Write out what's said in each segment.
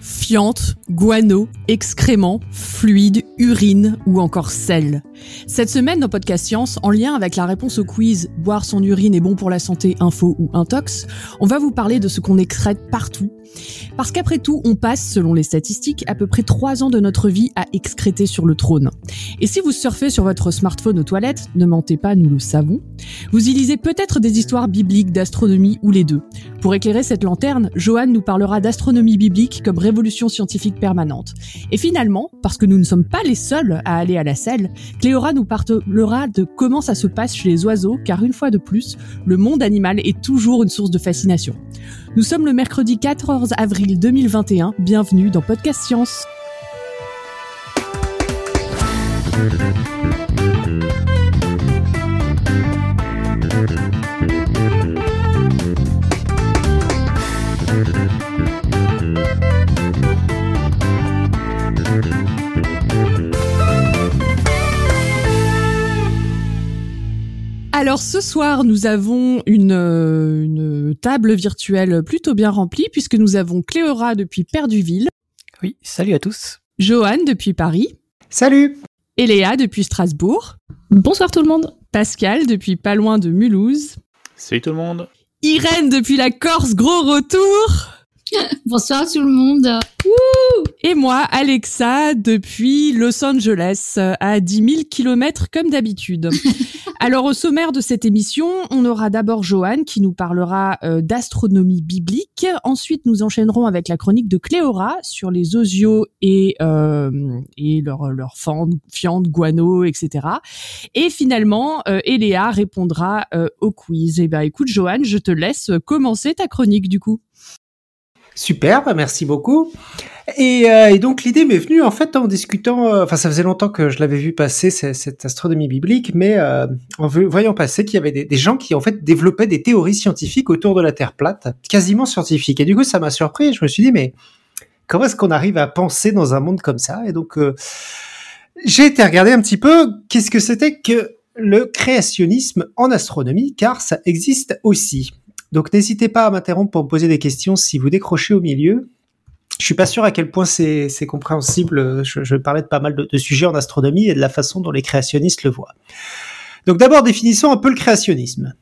Fiente, guano, excréments, fluide, urine ou encore sel. Cette semaine dans Podcast Science, en lien avec la réponse au quiz Boire son urine est bon pour la santé, info ou intox, on va vous parler de ce qu'on excrète partout parce qu'après tout, on passe, selon les statistiques, à peu près 3 ans de notre vie à excréter sur le trône. Et si vous surfez sur votre smartphone aux toilettes, ne mentez pas, nous le savons, vous y lisez peut-être des histoires bibliques, d'astronomie ou les deux. Pour éclairer cette lanterne, Johan nous parlera d'astronomie biblique comme révolution scientifique permanente. Et finalement, parce que nous ne sommes pas les seuls à aller à la selle, Cléora nous parlera de comment ça se passe chez les oiseaux, car une fois de plus, le monde animal est toujours une source de fascination. Nous sommes le mercredi 14 avril 2021. Bienvenue dans Podcast Science. Alors ce soir, nous avons une, euh, une, table virtuelle plutôt bien remplie puisque nous avons Cléora depuis Perduville. Oui, salut à tous. Johan depuis Paris. Salut. Et Léa depuis Strasbourg. Bonsoir tout le monde. Pascal depuis pas loin de Mulhouse. Salut tout le monde. Irène depuis la Corse, gros retour. Bonsoir tout le monde. Et moi, Alexa, depuis Los Angeles, à 10 000 kilomètres comme d'habitude. Alors au sommaire de cette émission, on aura d'abord Johan qui nous parlera euh, d'astronomie biblique. Ensuite, nous enchaînerons avec la chronique de Cléora sur les osios et euh, et leur leur fiente, guano, etc. Et finalement, euh, Eléa répondra euh, au quiz. Et eh ben écoute, Johan, je te laisse commencer ta chronique du coup. Super, bah, merci beaucoup. Et, euh, et donc l'idée m'est venue en fait en discutant, euh, enfin ça faisait longtemps que je l'avais vu passer cette, astronomie biblique, mais euh, en voyant passer qu'il y avait des, gens qui en fait développaient des théories scientifiques autour de la Terre plate, quasiment scientifiques. Et du coup ça m'a surpris. Je me suis dit mais comment est-ce qu'on arrive à penser dans un monde comme ça? Et donc j'ai été regarder un petit peu qu'est-ce que c'était que le créationnisme en astronomie, car ça existe aussi. Donc n'hésitez pas à m'interrompre pour me poser des questions si vous décrochez au milieu. Je suis pas sûr à quel point c'est compréhensible. Je, je parlais de pas mal de, de, sujets en astronomie et de la façon dont les créationnistes le voient. Donc d'abord définissons un peu le créationnisme.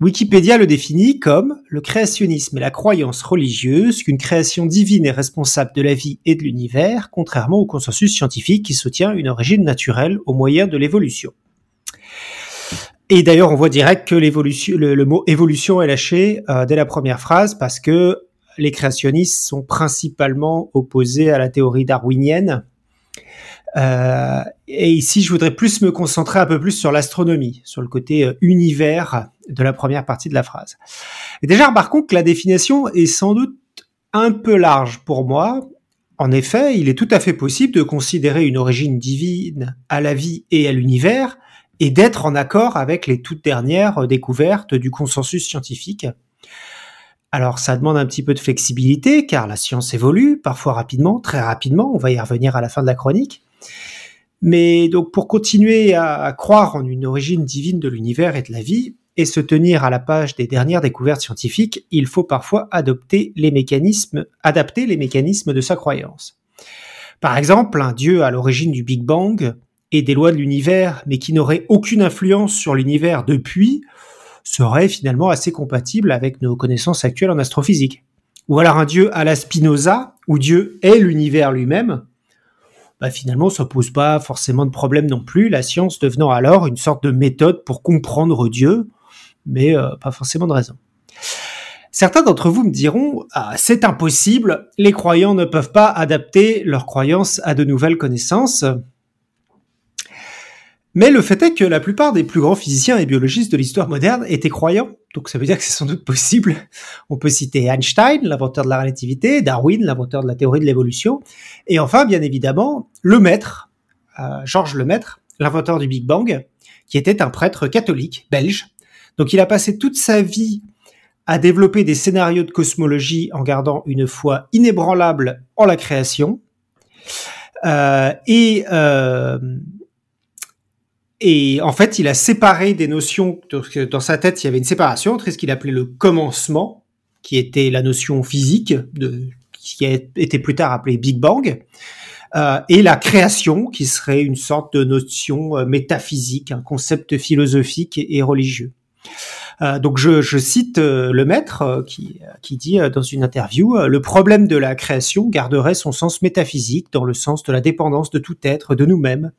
Wikipédia le définit comme le créationnisme est la croyance religieuse qu'une création divine est responsable de la vie et de l'univers, contrairement au consensus scientifique qui soutient une origine naturelle au moyen de l'évolution. Et d'ailleurs, on voit direct que l'évolution, le, mot évolution est lâché euh, dès la première phrase parce que les créationnistes sont principalement opposés à la théorie darwinienne. Euh, et ici, je voudrais plus me concentrer un peu plus sur l'astronomie, sur le côté euh, univers de la première partie de la phrase. Déjà, remarquons que la définition est sans doute un peu large pour moi. En effet, il est tout à fait possible de considérer une origine divine à la vie et à l'univers et d'être en accord avec les toutes dernières découvertes du consensus scientifique. Alors ça demande un petit peu de flexibilité car la science évolue, parfois rapidement, très rapidement, on va y revenir à la fin de la chronique. Mais donc pour continuer à, croire en une origine divine de l'univers et de la vie et se tenir à la page des dernières découvertes scientifiques, il faut parfois adopter les mécanismes, adapter les mécanismes de sa croyance. Par exemple, un dieu à l'origine du Big Bang et des lois de l'univers, mais qui n'auraient aucune influence sur l'univers depuis, serait finalement assez compatible avec nos connaissances actuelles en astrophysique. Ou alors un dieu à la Spinoza, où Dieu est l'univers lui-même, bah finalement ça pose pas forcément de problème non plus, la science devenant alors une sorte de méthode pour comprendre Dieu, mais euh, pas forcément de raison. Certains d'entre vous me diront ah, c'est impossible, les croyants ne peuvent pas adapter leurs croyances à de nouvelles connaissances. Mais le fait est que la plupart des plus grands physiciens et biologistes de l'histoire moderne étaient croyants, donc ça veut dire que c'est sans doute possible. On peut citer Einstein, l'inventeur de la relativité, Darwin, l'inventeur de la théorie de l'évolution, et enfin, bien évidemment, le maître, euh, Georges Lemaître, l'inventeur du Big Bang, qui était un prêtre catholique belge. Donc il a passé toute sa vie à développer des scénarios de cosmologie en gardant une foi inébranlable en la création. Euh, et euh, Et en fait, il a séparé des notions. Dans sa tête, il y avait une séparation entre ce qu'il appelait le commencement, qui était la notion physique, de, qui a été plus tard appelé Big Bang, euh, et la création, qui serait une sorte de notion euh, métaphysique, un concept philosophique et, religieux. Euh, donc je, je cite euh, le maître qui, qui dit dans une interview le problème de la création garderait son sens métaphysique dans le sens de la dépendance de tout être, de nous-mêmes.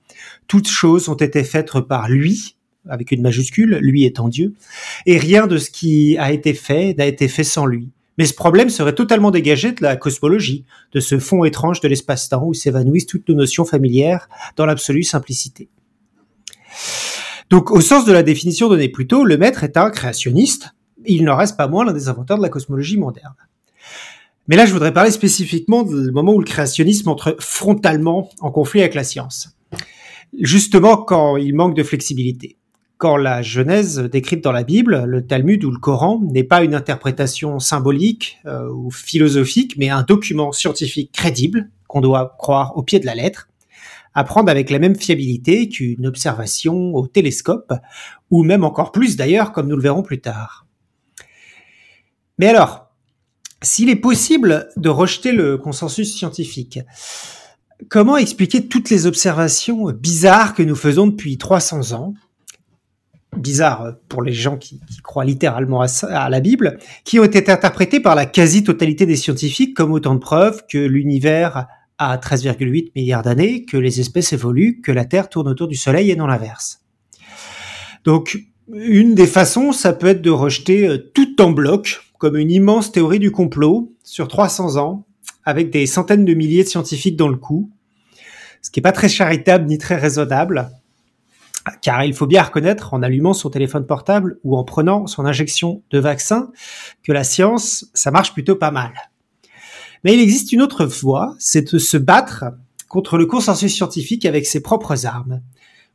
Toutes choses ont été faites par lui, avec une majuscule, lui étant Dieu, et rien de ce qui a été fait n'a été fait sans lui. Mais ce problème serait totalement dégagé de la cosmologie, de ce fond étrange de l'espace-temps où s'évanouissent toutes nos notions familières dans l'absolue simplicité. Donc, au sens de la définition donnée plus tôt, le maître est un créationniste. Il n'en reste pas moins l'un des inventeurs de la cosmologie moderne. Mais là, je voudrais parler spécifiquement du moment où le créationnisme entre frontalement en conflit avec la science. Justement quand il manque de flexibilité quand la Genèse décrite dans la Bible, le Talmud ou le Coran, n'est pas une interprétation symbolique euh, ou philosophique, mais un document scientifique crédible qu'on doit croire au pied de la lettre, à prendre avec la même fiabilité qu'une observation au télescope, ou même encore plus d'ailleurs, comme nous le verrons plus tard. Mais alors, s'il est possible de rejeter le consensus scientifique, comment expliquer toutes les observations bizarres que nous faisons depuis 300 ans? Bizarre pour les gens qui, croient littéralement à, la Bible, qui ont été interprétés par la quasi-totalité des scientifiques comme autant de preuves que l'univers a 13,8 milliards d'années, que les espèces évoluent, que la Terre tourne autour du Soleil et non l'inverse. Donc, une des façons, ça peut être de rejeter euh, tout en bloc, comme une immense théorie du complot sur 300 ans, avec des centaines de milliers de scientifiques dans le coup, ce qui n'est pas très charitable ni très raisonnable, car il faut bien reconnaître en allumant son téléphone portable ou en prenant son injection de vaccin que la science, ça marche plutôt pas mal. Mais il existe une autre voie, c'est de se battre contre le consensus scientifique avec ses propres armes.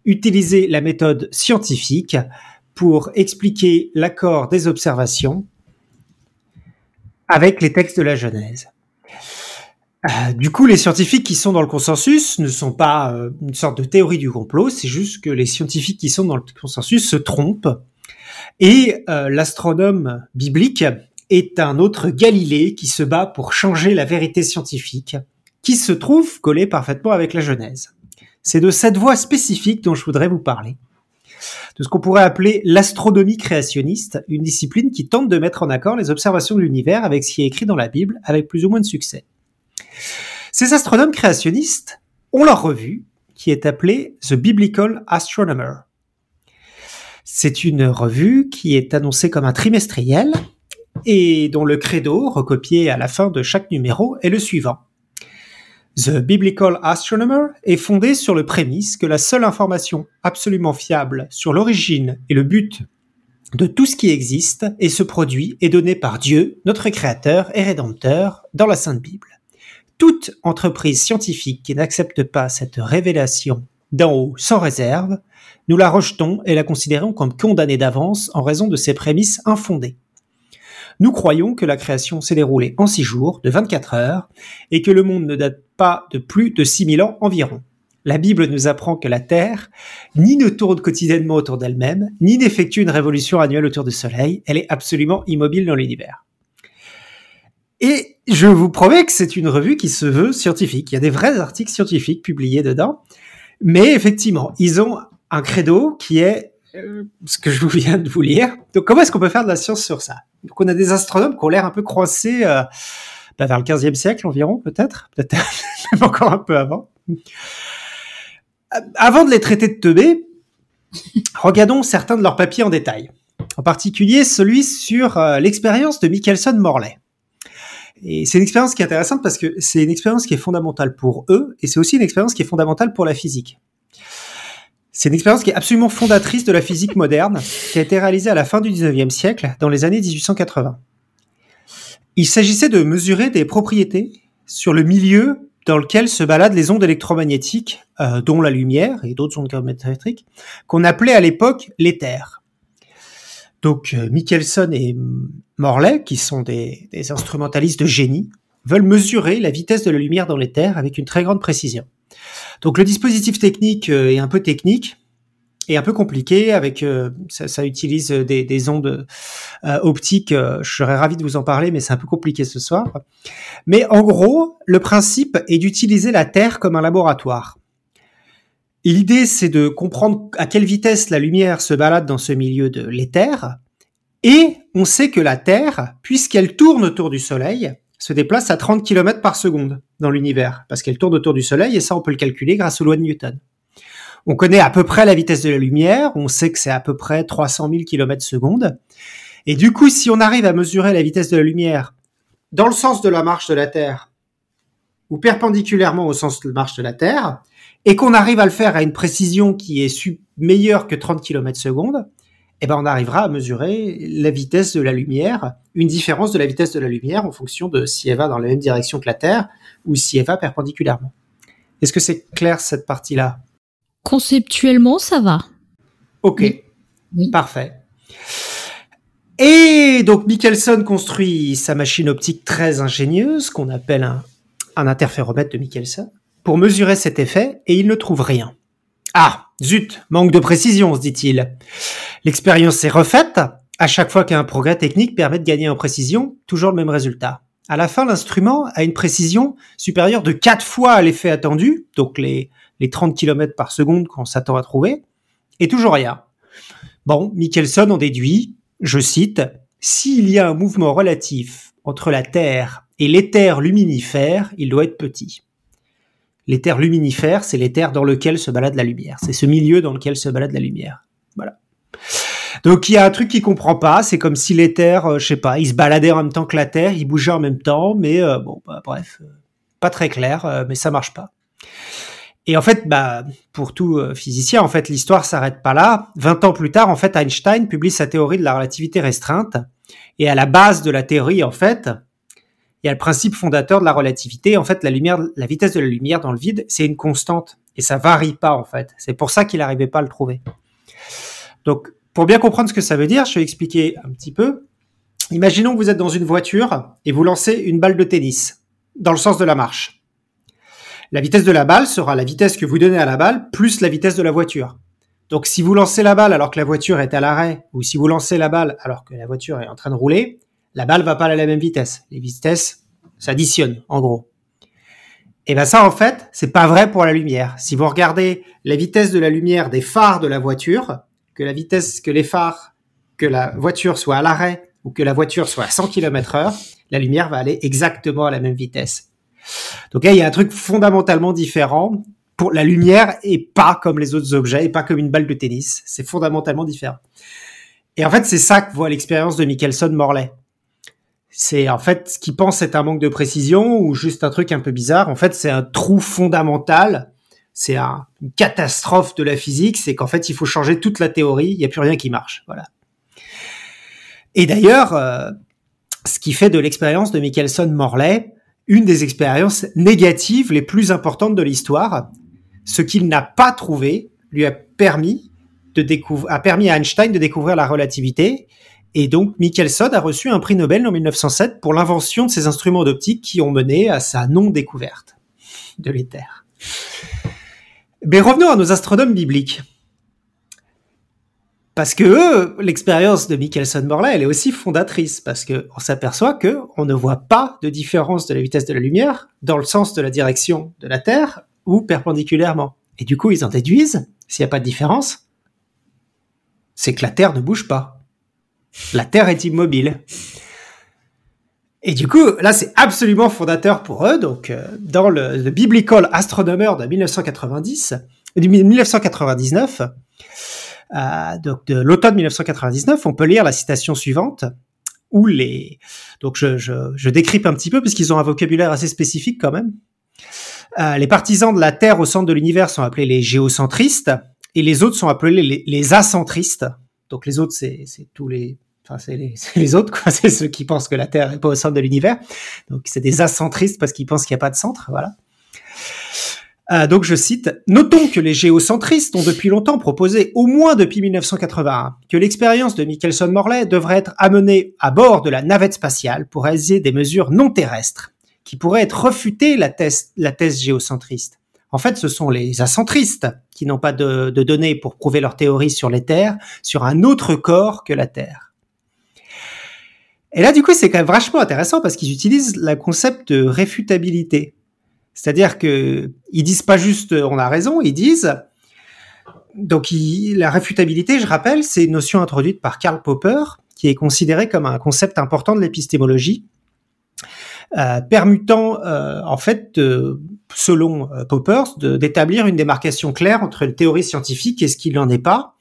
Utiliser la méthode scientifique pour expliquer l'accord des observations avec les textes de la Genèse. Euh, du coup, les scientifiques qui sont dans le consensus ne sont pas euh, une sorte de théorie du complot, c'est juste que les scientifiques qui sont dans le consensus se trompent. Et euh, l'astronome biblique est un autre Galilée qui se bat pour changer la vérité scientifique, qui se trouve collé parfaitement avec la Genèse. C'est de cette voie spécifique dont je voudrais vous parler, de ce qu'on pourrait appeler l'astronomie créationniste, une discipline qui tente de mettre en accord les observations de l'univers avec ce qui est écrit dans la Bible, avec plus ou moins de succès. Ces astronomes créationnistes ont leur revue qui est appelée The Biblical Astronomer. C'est une revue qui est annoncée comme un trimestriel et dont le credo, recopié à la fin de chaque numéro, est le suivant. The Biblical Astronomer est fondé sur le prémisse que la seule information absolument fiable sur l'origine et le but de tout ce qui existe et se produit est donnée par Dieu, notre Créateur et Rédempteur, dans la Sainte Bible. Toute entreprise scientifique qui n'accepte pas cette révélation d'en haut sans réserve, nous la rejetons et la considérons comme condamnée d'avance en raison de ses prémices infondées. Nous croyons que la création s'est déroulée en six jours, de 24 heures, et que le monde ne date pas de plus de 6000 ans environ. La Bible nous apprend que la Terre ni ne tourne quotidiennement autour d'elle-même, ni n'effectue une révolution annuelle autour du Soleil, elle est absolument immobile dans l'univers. Et je vous promets que c'est une revue qui se veut scientifique. Il y a des vrais articles scientifiques publiés dedans. Mais effectivement, ils ont un credo qui est euh, ce que je viens de vous lire. Donc comment est-ce qu'on peut faire de la science sur ça? Donc on a des astronomes qui ont l'air un peu croisés euh, bah, vers le 15e siècle environ, peut-être, peut-être même encore un peu avant. Euh, avant de les traiter de teubés, regardons certains de leurs papiers en détail. En particulier celui sur l'expérience de Michelson-Morley. Et c'est une expérience qui est intéressante parce que c'est une expérience qui est fondamentale pour eux et c'est aussi une expérience qui est fondamentale pour la physique. C'est une expérience qui est absolument fondatrice de la physique moderne, qui a été réalisée à la fin du 19e siècle, dans les années 1880. Il s'agissait de mesurer des propriétés sur le milieu dans lequel se baladent les ondes électromagnétiques, euh, dont la lumière et d'autres ondes électriques, qu'on appelait à l'époque l'éther. Donc euh, Michelson et Morley, qui sont des, instrumentalistes de génie, veulent mesurer la vitesse de la lumière dans l'éther avec une très grande précision. Donc le dispositif technique euh, est un peu technique. est un peu compliqué. Avec euh, ça, utilise des, des ondes euh, optiques. Euh, je serais ravi de vous en parler, mais c'est un peu compliqué ce soir. Mais en gros, le principe est d'utiliser la Terre comme un laboratoire. L'idée, c'est de comprendre à quelle vitesse la lumière se balade dans ce milieu de l'éther. Et on sait que la Terre, puisqu'elle tourne autour du Soleil, se déplace à 30 km par seconde dans l'univers, parce qu'elle tourne autour du Soleil, et ça on peut le calculer grâce aux lois de Newton. On connaît à peu près la vitesse de la lumière, on sait que c'est à peu près 300 000 km secondes. Et du coup, si on arrive à mesurer la vitesse de la lumière dans le sens de la marche de la Terre, ou perpendiculairement au sens de la marche de la Terre, et qu'on arrive à le faire à une précision qui est meilleure que 30 km secondes, eh ben on arrivera à mesurer la vitesse de la lumière, une différence de la vitesse de la lumière en fonction de si elle va dans la même direction que la Terre ou si elle va perpendiculairement. Est-ce que c'est clair cette partie-là? Conceptuellement, ça va. Ok, oui. parfait. Et donc Michelson construit sa machine optique très ingénieuse qu'on appelle un, un interféromètre de Michelson pour mesurer cet effet et il ne trouve rien. Ah, zut, manque de précision, se dit-il. L'expérience s'est refaite. À chaque fois qu'un progrès technique permet de gagner en précision, toujours le même résultat. À la fin, l'instrument a une précision supérieure de 4 fois à l'effet attendu, donc les, les 30 km par seconde qu'on s'attend à trouver, et toujours rien. Bon, Michelson en déduit, je cite, S'il y a un mouvement relatif entre la Terre et l'éther luminifère, il doit être petit. L'éther luminifère, c'est l'éther dans lequel se balade la lumière. C'est ce milieu dans lequel se balade la lumière. Voilà. Donc il y a un truc qu'il comprend pas, c'est comme si l'éther, euh, je sais pas, il se baladait en même temps que la Terre, il bougeait en même temps, mais euh, bon, bah, bref, euh, pas très clair, mais ça marche pas. Et en fait, bah, pour tout physicien, en fait, l'histoire s'arrête pas là. 20 ans plus tard, en fait, Einstein publie sa théorie de la relativité restreinte. Et à la base de la théorie, en fait, il y a le principe fondateur de la relativité. En fait, la vitesse de la lumière dans le vide, c'est une constante et ça varie pas en fait. C'est pour ça qu'il n'arrivait pas à le trouver. Donc, pour bien comprendre ce que ça veut dire, je vais expliquer un petit peu. Imaginons que vous êtes dans une voiture et vous lancez une balle de tennis dans le sens de la marche. La vitesse de la balle sera la vitesse que vous donnez à la balle plus la vitesse de la voiture. Donc, si vous lancez la balle alors que la voiture est à l'arrêt, ou si vous lancez la balle alors que la voiture est en train de rouler, la balle va pas à la même vitesse. Les vitesses s'additionnent, en gros. Et ben ça, en fait, c'est pas vrai pour la lumière. Si vous regardez la vitesse de la lumière des phares de la voiture, que la vitesse que les phares, que la voiture soit à l'arrêt ou que la voiture soit à 100 km heure, la lumière va aller exactement à la même vitesse. Donc là, il y a un truc fondamentalement différent pour la lumière et pas comme les autres objets et pas comme une balle de tennis. C'est fondamentalement différent. Et en fait, c'est ça que voit l'expérience de Michelson-Morley c'est en fait ce qu'ils pensent être un manque de précision ou juste un truc un peu bizarre. En fait, c'est un trou fondamental. C'est un, une catastrophe de la physique. C'est qu'en fait, il faut changer toute la théorie. Il n'y a plus rien qui marche. Voilà. Et d'ailleurs, euh, ce qui fait de l'expérience de Michelson-Morley une des expériences négatives les plus importantes de l'histoire. Ce qu'il n'a pas trouvé lui a permis de découvrir, a permis à Einstein de découvrir la relativité et donc, Michelson a reçu un prix Nobel en 1907 pour l'invention de ces instruments d'optique qui ont mené à sa non-découverte de l'éther. Mais revenons à nos astronomes bibliques. Parce que l'expérience de Michelson-Morley, elle est aussi fondatrice, parce que on s'aperçoit que on ne voit pas de différence de la vitesse de la lumière dans le sens de la direction de la Terre ou perpendiculairement. Et du coup, ils en déduisent, s'il n'y a pas de différence, c'est que la Terre ne bouge pas. La Terre est immobile. Et du coup, là, c'est absolument fondateur pour eux. Donc, euh, dans le, le, Biblical Astronomer de 1990, de 1999, euh, donc de l'automne 1999, on peut lire la citation suivante, où les, donc je, je, décrype un petit peu parce qu'ils ont un vocabulaire assez spécifique quand même. Euh, les partisans de la Terre au centre de l'univers sont appelés les géocentristes et les autres sont appelés les, les acentristes. Donc les autres, c'est tous les Enfin, c'est les, autres, quoi. C'est ceux qui pensent que la Terre est pas au centre de l'univers. Donc, c'est des accentristes parce qu'ils pensent qu'il n'y a pas de centre. Voilà. Euh, donc, je cite, Notons que les géocentristes ont depuis longtemps proposé, au moins depuis 1981, que l'expérience de Michelson-Morley devrait être amenée à bord de la navette spatiale pour réaliser des mesures non terrestres, qui pourraient être refutées la thèse, géocentriste. En fait, ce sont les accentristes qui n'ont pas de, de données pour prouver leur théorie sur les terres, sur un autre corps que la Terre. Et là, du coup, c'est quand même vachement intéressant parce qu'ils utilisent le concept de réfutabilité. C'est-à-dire que ils disent pas juste on a raison, ils disent donc la réfutabilité, je rappelle, c'est une notion introduite par Karl Popper qui est considérée comme un concept important de l'épistémologie, euh, permutant euh, en fait, selon euh, Popper, d'établir une démarcation claire entre une théorie scientifique et ce qu'il n'en est pas.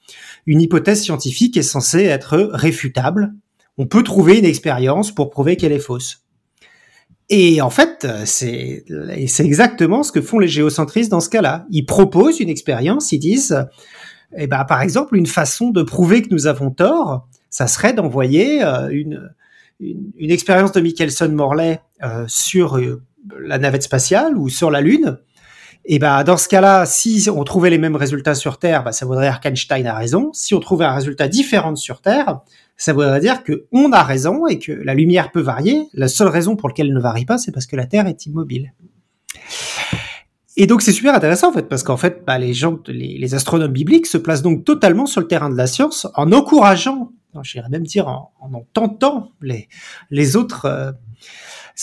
Une hypothèse scientifique est censée être réfutable. On peut trouver une expérience pour prouver qu'elle est fausse. Et en fait, c'est exactement ce que font les géocentristes dans ce cas-là. Ils proposent une expérience, ils disent, eh ben, par exemple, une façon de prouver que nous avons tort, ça serait d'envoyer euh, une, expérience de Michelson-Morley euh, sur euh, la navette spatiale ou sur la Lune. Et ben dans ce cas-là, si on trouvait les mêmes résultats sur Terre, ben, ça voudrait dire qu'Einstein a raison. Si on trouvait un résultat différent sur Terre, ça voudrait dire que on a raison et que la lumière peut varier. La seule raison pour laquelle elle ne varie pas, c'est parce que la Terre est immobile. Et donc c'est super intéressant en fait parce qu'en fait bah, les gens, les, astronomes bibliques se placent donc totalement sur le terrain de la science en encourageant, j'irais même dire en, en, tentant les les autres euh,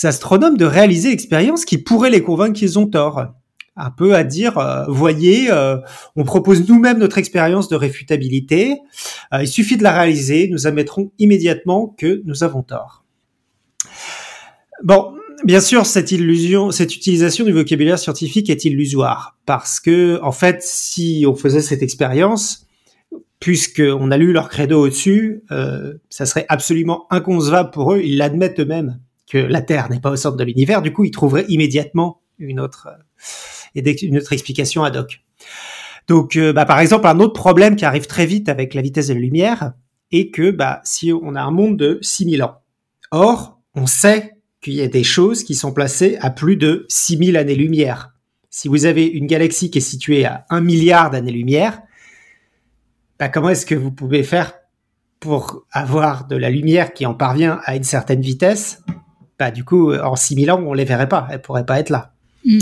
astronomes de réaliser l'expérience qui pourrait les convaincre qu'ils ont tort un peu à dire, euh, voyez, euh, on propose nous-mêmes notre expérience de réfutabilité, euh, il suffit de la réaliser, nous admettrons immédiatement que nous avons tort. Bon, bien sûr, cette illusion, cette utilisation du vocabulaire scientifique est illusoire, parce que, en fait, si on faisait cette expérience, puisqu'on a lu leur credo au-dessus, ça serait absolument inconcevable pour eux, ils l'admettent eux-mêmes que la Terre n'est pas au centre de l'univers, du coup, ils trouveraient immédiatement une autre et une autre explication ad hoc. Donc, euh, bah, par exemple, un autre problème qui arrive très vite avec la vitesse de la lumière est que bah, si on a un monde de 6000 ans, or, on sait qu'il y a des choses qui sont placées à plus de 6000 années-lumière. Si vous avez une galaxie qui est située à 1 milliard d'années-lumière, bah, comment est-ce que vous pouvez faire pour avoir de la lumière qui en parvient à une certaine vitesse? Bah, Du coup, en 6000 ans, on les verrait pas, elles pourraient pas être là. Mm.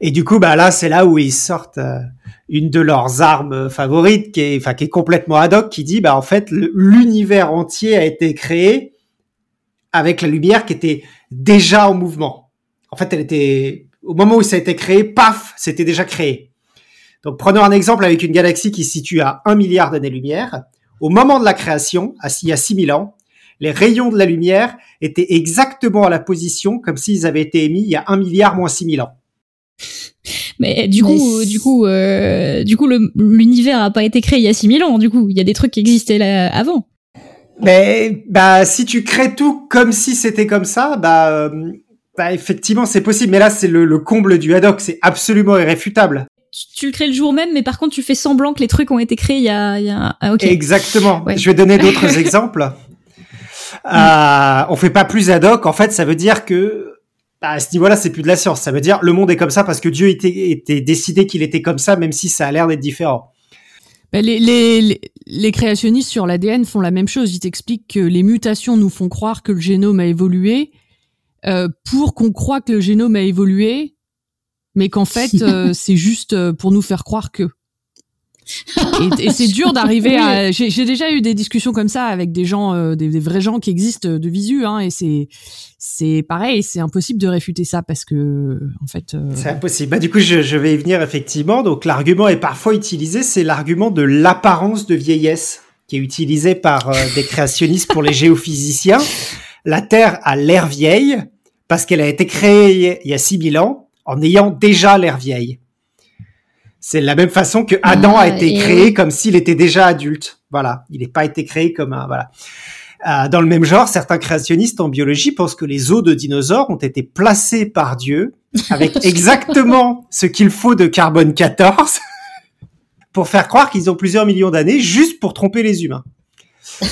Et du coup, bah là, c'est là où ils sortent euh, une de leurs armes favorites, qui est, enfin, qui est complètement ad hoc, qui dit, bah en fait, l'univers entier a été créé avec la lumière qui était déjà en mouvement. En fait, elle était au moment où ça a été créé, paf, c'était déjà créé. Donc, prenons un exemple avec une galaxie qui se situe à un milliard d'années-lumière. Au moment de la création, il y a 6000 ans, les rayons de la lumière étaient exactement à la position comme s'ils avaient été émis il y a un milliard moins 6000 ans. Mais du coup, du coup, euh, du coup, l'univers a pas été créé il y a 6000 ans. Du coup, il y a des trucs qui existaient là avant. Mais bah, si tu crées tout comme si c'était comme ça, bah, euh, bah effectivement, c'est possible. Mais là, c'est le, comble du ad hoc. C'est absolument irréfutable. Tu, le crées le jour même, mais par contre, tu fais semblant que les trucs ont été créés il y a, il y a... Ah, Exactement. Je vais donner d'autres exemples. Euh, on fait pas plus ad hoc. En fait, ça veut dire que bah, à ce niveau-là, c'est plus de la science. Ça veut dire le monde est comme ça parce que Dieu était, était décidé qu'il était comme ça, même si ça a l'air d'être différent. Bah, les, les, les, créationnistes sur l'ADN font la même chose. Ils t'expliquent que les mutations nous font croire que le génome a évolué euh, pour qu'on croit que le génome a évolué, mais qu'en fait, euh, c'est juste euh, pour nous faire croire que et, c'est dur d'arriver à. J'ai déjà eu des discussions comme ça avec des gens, euh, des, vrais gens qui existent de visu, hein, et c'est c'est pareil, c'est impossible de réfuter ça parce que en fait. Euh, c'est impossible. Bah du coup, je, je, vais y venir effectivement. Donc l'argument est parfois utilisé, c'est l'argument de l'apparence de vieillesse qui est utilisé par euh, des créationnistes pour les géophysiciens. La Terre a l'air vieille parce qu'elle a été créée il y a 6000 ans en ayant déjà l'air vieille. C'est la même façon que Adam a ah, été créé comme s'il était déjà adulte. Voilà, il n'est pas été créé comme un voilà. Euh, dans le même genre, certains créationnistes en biologie pensent que les os de dinosaures ont été placés par Dieu avec exactement ce qu'il faut de carbone 14 pour faire croire qu'ils ont plusieurs millions d'années juste pour tromper les humains.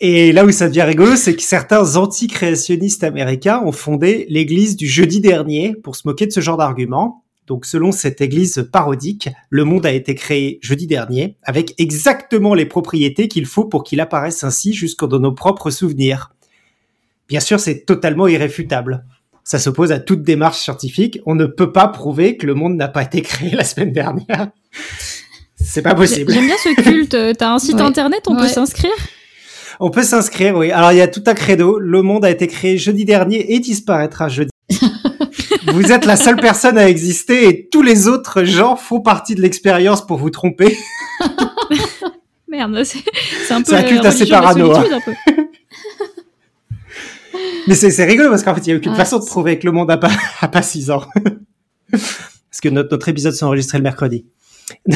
Et là où ça devient rigolo, c'est que certains anti-créationnistes américains ont fondé l'église du jeudi dernier pour se moquer de ce genre d'argument donc selon cette église parodique, le monde a été créé jeudi dernier avec exactement les propriétés qu'il faut pour qu'il apparaisse ainsi jusqu'en dans nos propres souvenirs. Bien sûr, c'est totalement irréfutable. ça s'oppose à toute démarche scientifique. On ne peut pas prouver que le monde n'a pas été créé la semaine dernière. C'est pas possible. J'aime bien ce culte. T'as un site internet, on peut s'inscrire? On peut s'inscrire, oui. Alors il y a tout un credo. Le monde a été créé jeudi dernier et disparaîtra jeudi. Vous êtes la seule personne à exister et tous les autres gens font partie de l'expérience pour vous tromper. Merde, c'est un peu. C'est un culte assez parano. Hein. Mais c'est rigolo parce qu'en fait, il n'y a aucune façon de prouver que le monde n'a pas, a pas 6 ans. parce que notre, notre épisode s'est enregistré le mercredi.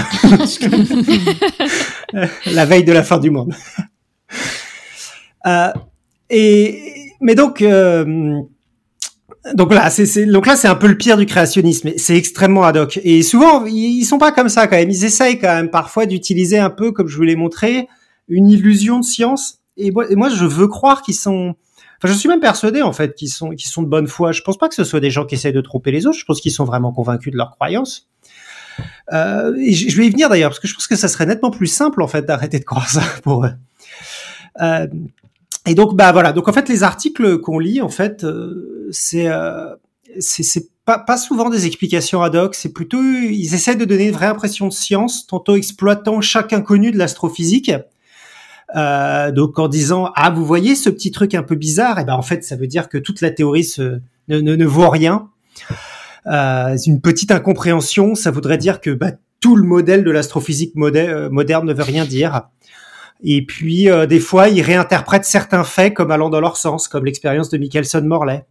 la veille de la fin du monde. Euh, et mais donc euh, donc là c'est donc là c'est un peu le pire du créationnisme. C'est extrêmement ad hoc et souvent ils sont pas comme ça quand même. Ils essayent quand même parfois d'utiliser un peu comme je vous l'ai montré une illusion de science. Et moi, et moi je veux croire qu'ils sont Enfin, je suis même persuadé en fait qu'ils sont qu'ils sont de bonne foi. Je pense pas que ce soit des gens qui essayent de tromper les autres. Je pense qu'ils sont vraiment convaincus de leur croyance. Euh, et je vais y venir d'ailleurs parce que je pense que ça serait nettement plus simple en fait d'arrêter de croire ça pour eux. Euh, et donc bah voilà. Donc en fait les articles qu'on lit en fait euh, c'est euh, c'est pas, pas souvent des explications ad hoc, c'est plutôt ils essaient de donner une vraie impression de science, tantôt exploitant chaque inconnu de l'astrophysique euh, donc en disant ah vous voyez ce petit truc un peu bizarre, et eh ben en fait ça veut dire que toute la théorie se, ne, ne, ne vaut rien. Euh, une petite incompréhension, ça voudrait dire que bah, tout le modèle de l'astrophysique euh, moderne ne veut rien dire. Et puis euh, des fois, ils réinterprètent certains faits comme allant dans leur sens, comme l'expérience de Michelson-Morley.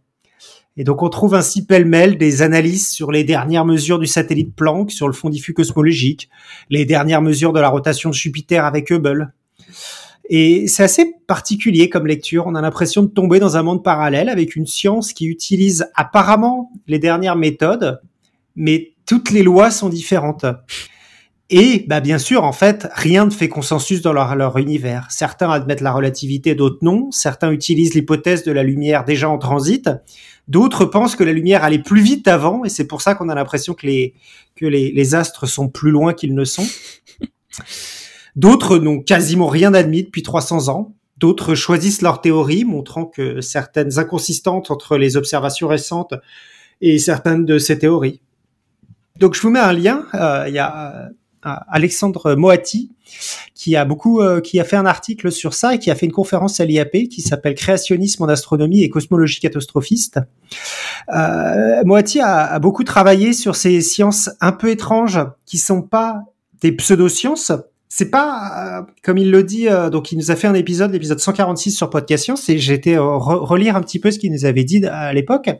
Et donc on trouve ainsi pêle-mêle des analyses sur les dernières mesures du satellite Planck, sur le fond diffus cosmologique, les dernières mesures de la rotation de Jupiter avec Hubble, et c'est assez particulier comme lecture. On a l'impression de tomber dans un monde parallèle avec une science qui utilise apparemment les dernières méthodes, mais toutes les lois sont différentes. Et bah bien sûr, en fait, rien ne fait consensus dans leur, leur univers. Certains admettent la relativité, d'autres non. Certains utilisent l'hypothèse de la lumière déjà en transit. D'autres pensent que la lumière allait plus vite avant, et c'est pour ça qu'on a l'impression que les que les, les astres sont plus loin qu'ils ne sont. D'autres n'ont quasiment rien admis depuis 300 ans. D'autres choisissent leur théorie, montrant que certaines inconsistantes entre les observations récentes et certaines de ces théories. Donc je vous mets un lien. Euh, il y a euh, Alexandre Moati qui a beaucoup, euh, qui a fait un article sur ça et qui a fait une conférence à l'IAP qui s'appelle Créationnisme en astronomie et cosmologie catastrophiste. Euh, Moati a, beaucoup travaillé sur ces sciences un peu étranges qui sont pas des pseudosciences, c'est pas euh, comme il le dit. Euh, donc, il nous a fait un épisode, l'épisode 146 sur Podcast Science, et j'ai été relire un petit peu ce qu'il nous avait dit à l'époque.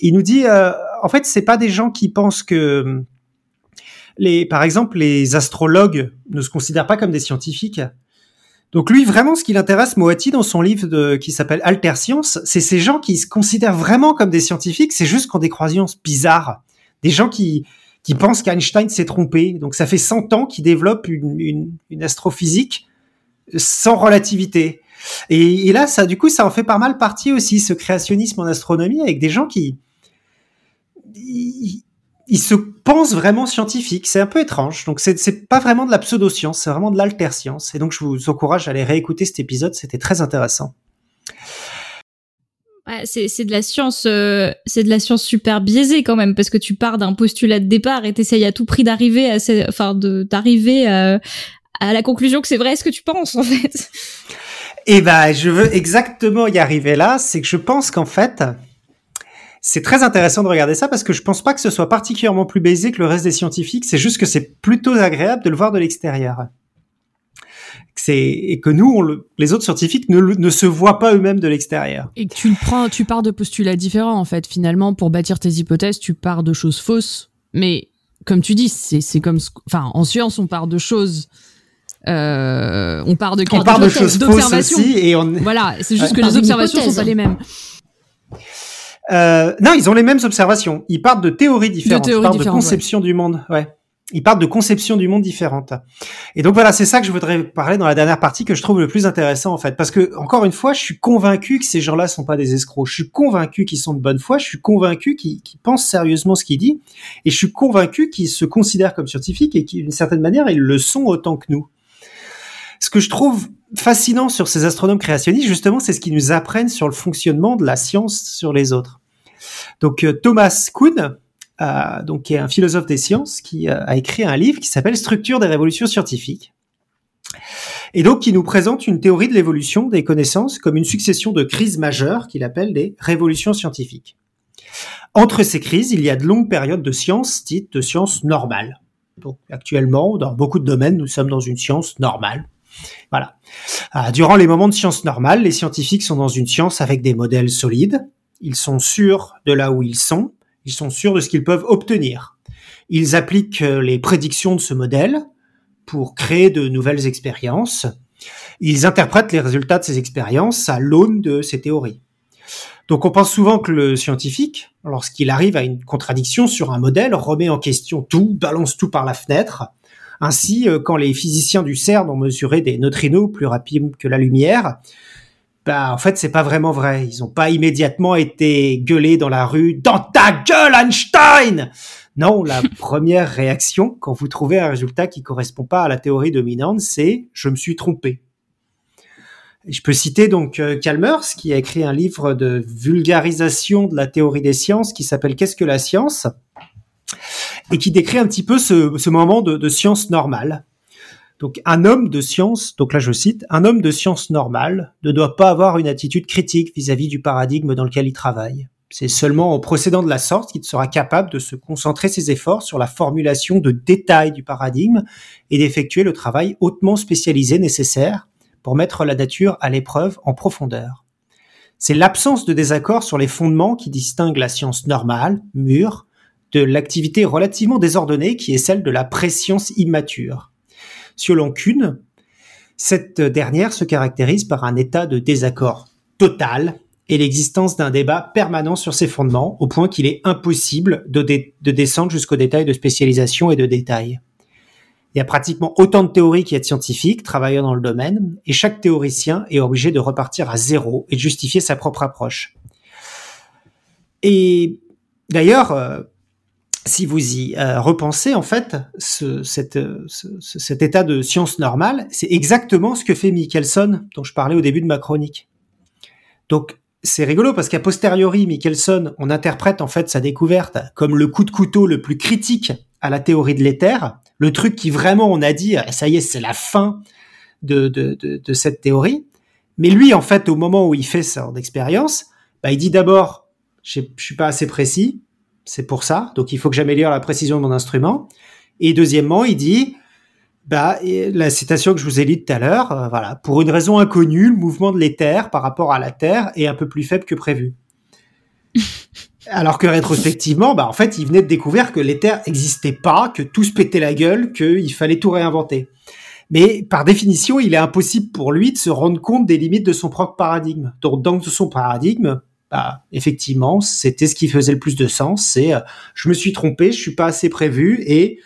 Il nous dit, euh, en fait, c'est pas des gens qui pensent que les, par exemple, les astrologues ne se considèrent pas comme des scientifiques. Donc lui, vraiment, ce qui l'intéresse, Moati, dans son livre de, qui s'appelle Alter Science, c'est ces gens qui se considèrent vraiment comme des scientifiques, c'est juste qu'on des croyances bizarres. Des gens qui, qui pense qu'Einstein s'est trompé. Donc ça fait 100 ans qu'il développe une, une, astrophysique sans relativité. Et, là, ça, du coup, ça en fait pas mal partie aussi, ce créationnisme en astronomie, avec des gens qui... Ils, se pensent vraiment scientifiques. C'est un peu étrange. Donc c'est pas vraiment de la pseudo-science, c'est vraiment de l'alter-science. Et donc je vous encourage à aller réécouter cet épisode, c'était très intéressant c'est de la science, euh, c'est de la science super biaisée quand même parce que tu pars d'un postulat de départ et t'essayes à tout prix d'arriver à, enfin de d'arriver à, à, la conclusion que c'est vrai ce que tu penses en fait. Eh ben, je veux exactement y arriver là, c'est que je pense qu'en fait, c'est très intéressant de regarder ça parce que je pense pas que ce soit particulièrement plus biaisé que le reste des scientifiques. C'est juste que c'est plutôt agréable de le voir de l'extérieur et que nous, on les autres scientifiques ne, ne se voient pas eux-mêmes de l'extérieur. Et que tu le prends, tu pars de postulats différents en fait. Finalement, pour bâtir tes hypothèses, tu pars de choses fausses. Mais comme tu dis, c'est c'est comme, enfin, en science, on part de choses. Euh, on part de on part de choses fausses aussi et on voilà c'est juste que les observations sont pas les mêmes euh, non ils ont les mêmes observations ils partent de théories différentes de, théories différentes, de conception du monde ouais ils partent de conceptions du monde différentes. Et donc voilà, c'est ça que je voudrais parler dans la dernière partie que je trouve le plus intéressant en fait, parce que encore une fois, je suis convaincu que ces gens-là sont pas des escrocs. Je suis convaincu qu'ils sont de bonne foi. Je suis convaincu qu'ils pensent sérieusement ce qu'ils disent, et je suis convaincu qu'ils se considèrent comme scientifiques et d'une certaine manière ils le sont autant que nous. Ce que je trouve fascinant sur ces astronomes créationnistes, justement, c'est ce qu'ils nous apprennent sur le fonctionnement de la science sur les autres. Donc Thomas Kuhn, donc qui est un philosophe des sciences, qui a écrit un livre qui s'appelle Structure des révolutions scientifiques et donc qui nous présente une théorie de l'évolution des connaissances comme une succession de crises majeures qu'il appelle des révolutions scientifiques. Entre ces crises, il y a de longues périodes de sciences dites de sciences normales. Donc actuellement, dans beaucoup de domaines, nous sommes dans une science normale. Euh, durant les moments de science normale, les scientifiques sont dans une science avec des modèles solides. Ils sont sûrs de là où ils sont. Ils sont sûrs de ce qu'ils peuvent obtenir. Ils appliquent euh, les prédictions de ce modèle pour créer de nouvelles expériences. Ils interprètent les résultats de ces expériences à l'aune de ces théories. Donc on pense souvent que le scientifique, lorsqu'il arrive à une contradiction sur un modèle, remet en question tout, balance tout par la fenêtre. Ainsi, euh, quand les physiciens du CERN ont mesuré des neutrinos plus rapides que la lumière, bah en fait c'est pas vraiment vrai. Ils n'ont pas immédiatement été gueulés dans la rue dans ta gueule Einstein. Non, la première réaction quand vous trouvez un résultat qui correspond pas à la théorie dominante, c'est je me suis trompé. je peux citer donc euh, Chalmers qui a écrit un livre de vulgarisation de la théorie des sciences qui s'appelle Qu'est-ce que la science? Et qui décrit un petit peu ce, moment de, science normale. Donc un homme de science, donc là je cite, un homme de science normale ne doit pas avoir une attitude critique vis à -vis du paradigme dans lequel il travaille. C'est seulement en procédant de la sorte qu'il sera capable de se concentrer ses efforts sur la formulation de détails du paradigme et d'effectuer le travail hautement spécialisé nécessaire pour mettre la nature à l'épreuve en profondeur. C'est l'absence de désaccord sur les fondements qui distingue la science normale, mûre, de l'activité relativement désordonnée qui est celle de la préscience immature. Selon Kuhn, cette dernière se caractérise par un état de désaccord total et l'existence d'un débat permanent sur ses fondements, au point qu'il est impossible de, descendre jusqu'aux détails de spécialisation et de détails. Il y a pratiquement autant de théories qu'il y a de scientifiques travaillant dans le domaine, et chaque théoricien est obligé de repartir à zéro et de justifier sa propre approche. Et d'ailleurs, euh, si vous y euh, repensez, en fait, ce, cet état de science normale, c'est exactement ce que fait Michelson, dont je parlais au début de ma chronique. Donc, c'est rigolo parce qu'à posteriori, Michelson, on interprète en fait sa découverte comme le coup de couteau le plus critique à la théorie de l'éther, le truc qui vraiment on a dit, ah, ça y est, c'est la fin de, cette théorie. Mais lui, en fait, au moment où il fait son expérience, bah, il dit d'abord, je suis pas assez précis, c'est pour ça, donc il faut que j'améliore la précision de mon instrument. Et deuxièmement, il dit, bah, la citation que je vous ai lue tout à l'heure, euh, voilà, pour une raison inconnue, le mouvement de l'éther par rapport à la Terre est un peu plus faible que prévu. Alors que rétrospectivement, bah en fait, il venait de découvrir que l'éther n'existait pas, que tout se pétait la gueule, qu'il fallait tout réinventer. Mais par définition, il est impossible pour lui de se rendre compte des limites de son propre paradigme. Donc dans son paradigme, bah effectivement, c'était ce qui faisait le plus de sens. C'est euh, je me suis trompé, je suis pas assez prévu et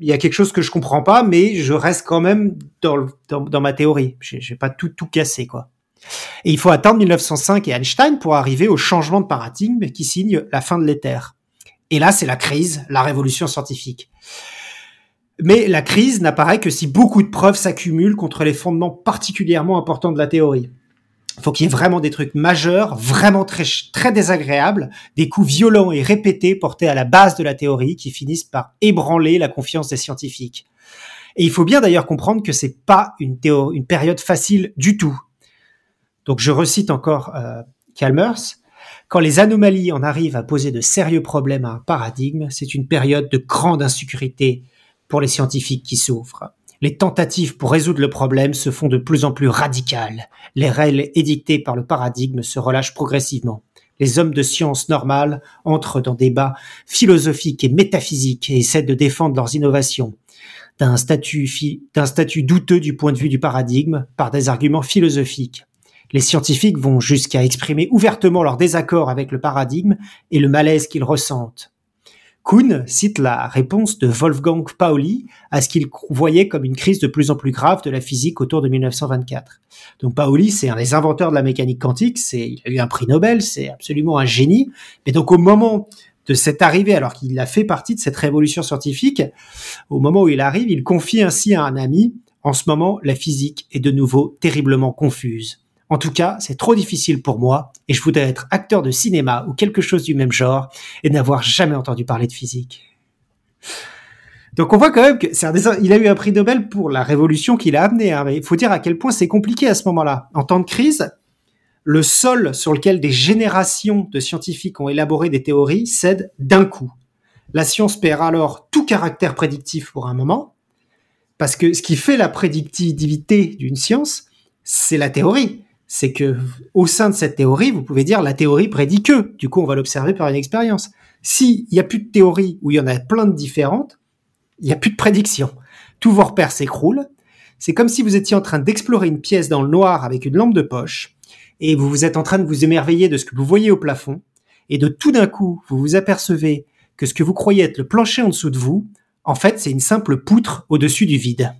il y a quelque chose que je comprends pas, mais je reste quand même dans, dans, ma théorie. Je vais pas tout, tout cassé, quoi. Et il faut attendre 1905 et Einstein pour arriver au changement de paradigme qui signe la fin de l'éther. Et là, c'est la crise, la révolution scientifique. Mais la crise n'apparaît que si beaucoup de preuves s'accumulent contre les fondements particulièrement importants de la théorie. Faut qu'il y ait vraiment des trucs majeurs, vraiment très, très désagréables, des coups violents et répétés portés à la base de la théorie qui finissent par ébranler la confiance des scientifiques. Et il faut bien d'ailleurs comprendre que c'est pas une, théorie, une période facile du tout. Donc je recite encore euh, Chalmers. Quand les anomalies en arrivent à poser de sérieux problèmes à un paradigme, c'est une période de grande insécurité pour les scientifiques qui souffrent les tentatives pour résoudre le problème se font de plus en plus radicales. Les règles édictées par le paradigme se relâchent progressivement. Les hommes de science normales entrent dans des débats philosophiques et métaphysiques et essaient de défendre leurs innovations d'un statut, d'un statut douteux du point de vue du paradigme par des arguments philosophiques. Les scientifiques vont jusqu'à exprimer ouvertement leur désaccord avec le paradigme et le malaise qu'ils ressentent. Kuhn cite la réponse de Wolfgang Pauli à ce qu'il voyait comme une crise de plus en plus grave de la physique autour de 1924. Donc Pauli, c'est un des inventeurs de la mécanique quantique, c'est, il a eu un prix Nobel, c'est absolument un génie. Mais donc au moment de cette arrivée, alors qu'il a fait partie de cette révolution scientifique, au moment où il arrive, il confie ainsi à un ami, en ce moment, la physique est de nouveau terriblement confuse. En tout cas, c'est trop difficile pour moi et je voudrais être acteur de cinéma ou quelque chose du même genre et n'avoir jamais entendu parler de physique. Donc on voit quand même que c'est il a eu un prix Nobel pour la révolution qu'il a amenée. Hein, mais il faut dire à quel point c'est compliqué à ce moment-là. En temps de crise, le sol sur lequel des générations de scientifiques ont élaboré des théories cède d'un coup. La science perd alors tout caractère prédictif pour un moment, parce que ce qui fait la prédictivité d'une science, c'est la théorie. C'est que au sein de cette théorie, vous pouvez dire la théorie prédit que. Du coup, on va l'observer par une expérience. S'il n'y a plus de théorie où il y en a plein de différentes, il n'y a plus de prédiction. Tous vos repères s'écroulent. C'est comme si vous étiez en train d'explorer une pièce dans le noir avec une lampe de poche et vous vous êtes en train de vous émerveiller de ce que vous voyez au plafond et de tout d'un coup, vous vous apercevez que ce que vous croyez être le plancher en dessous de vous, en fait, c'est une simple poutre au-dessus du vide.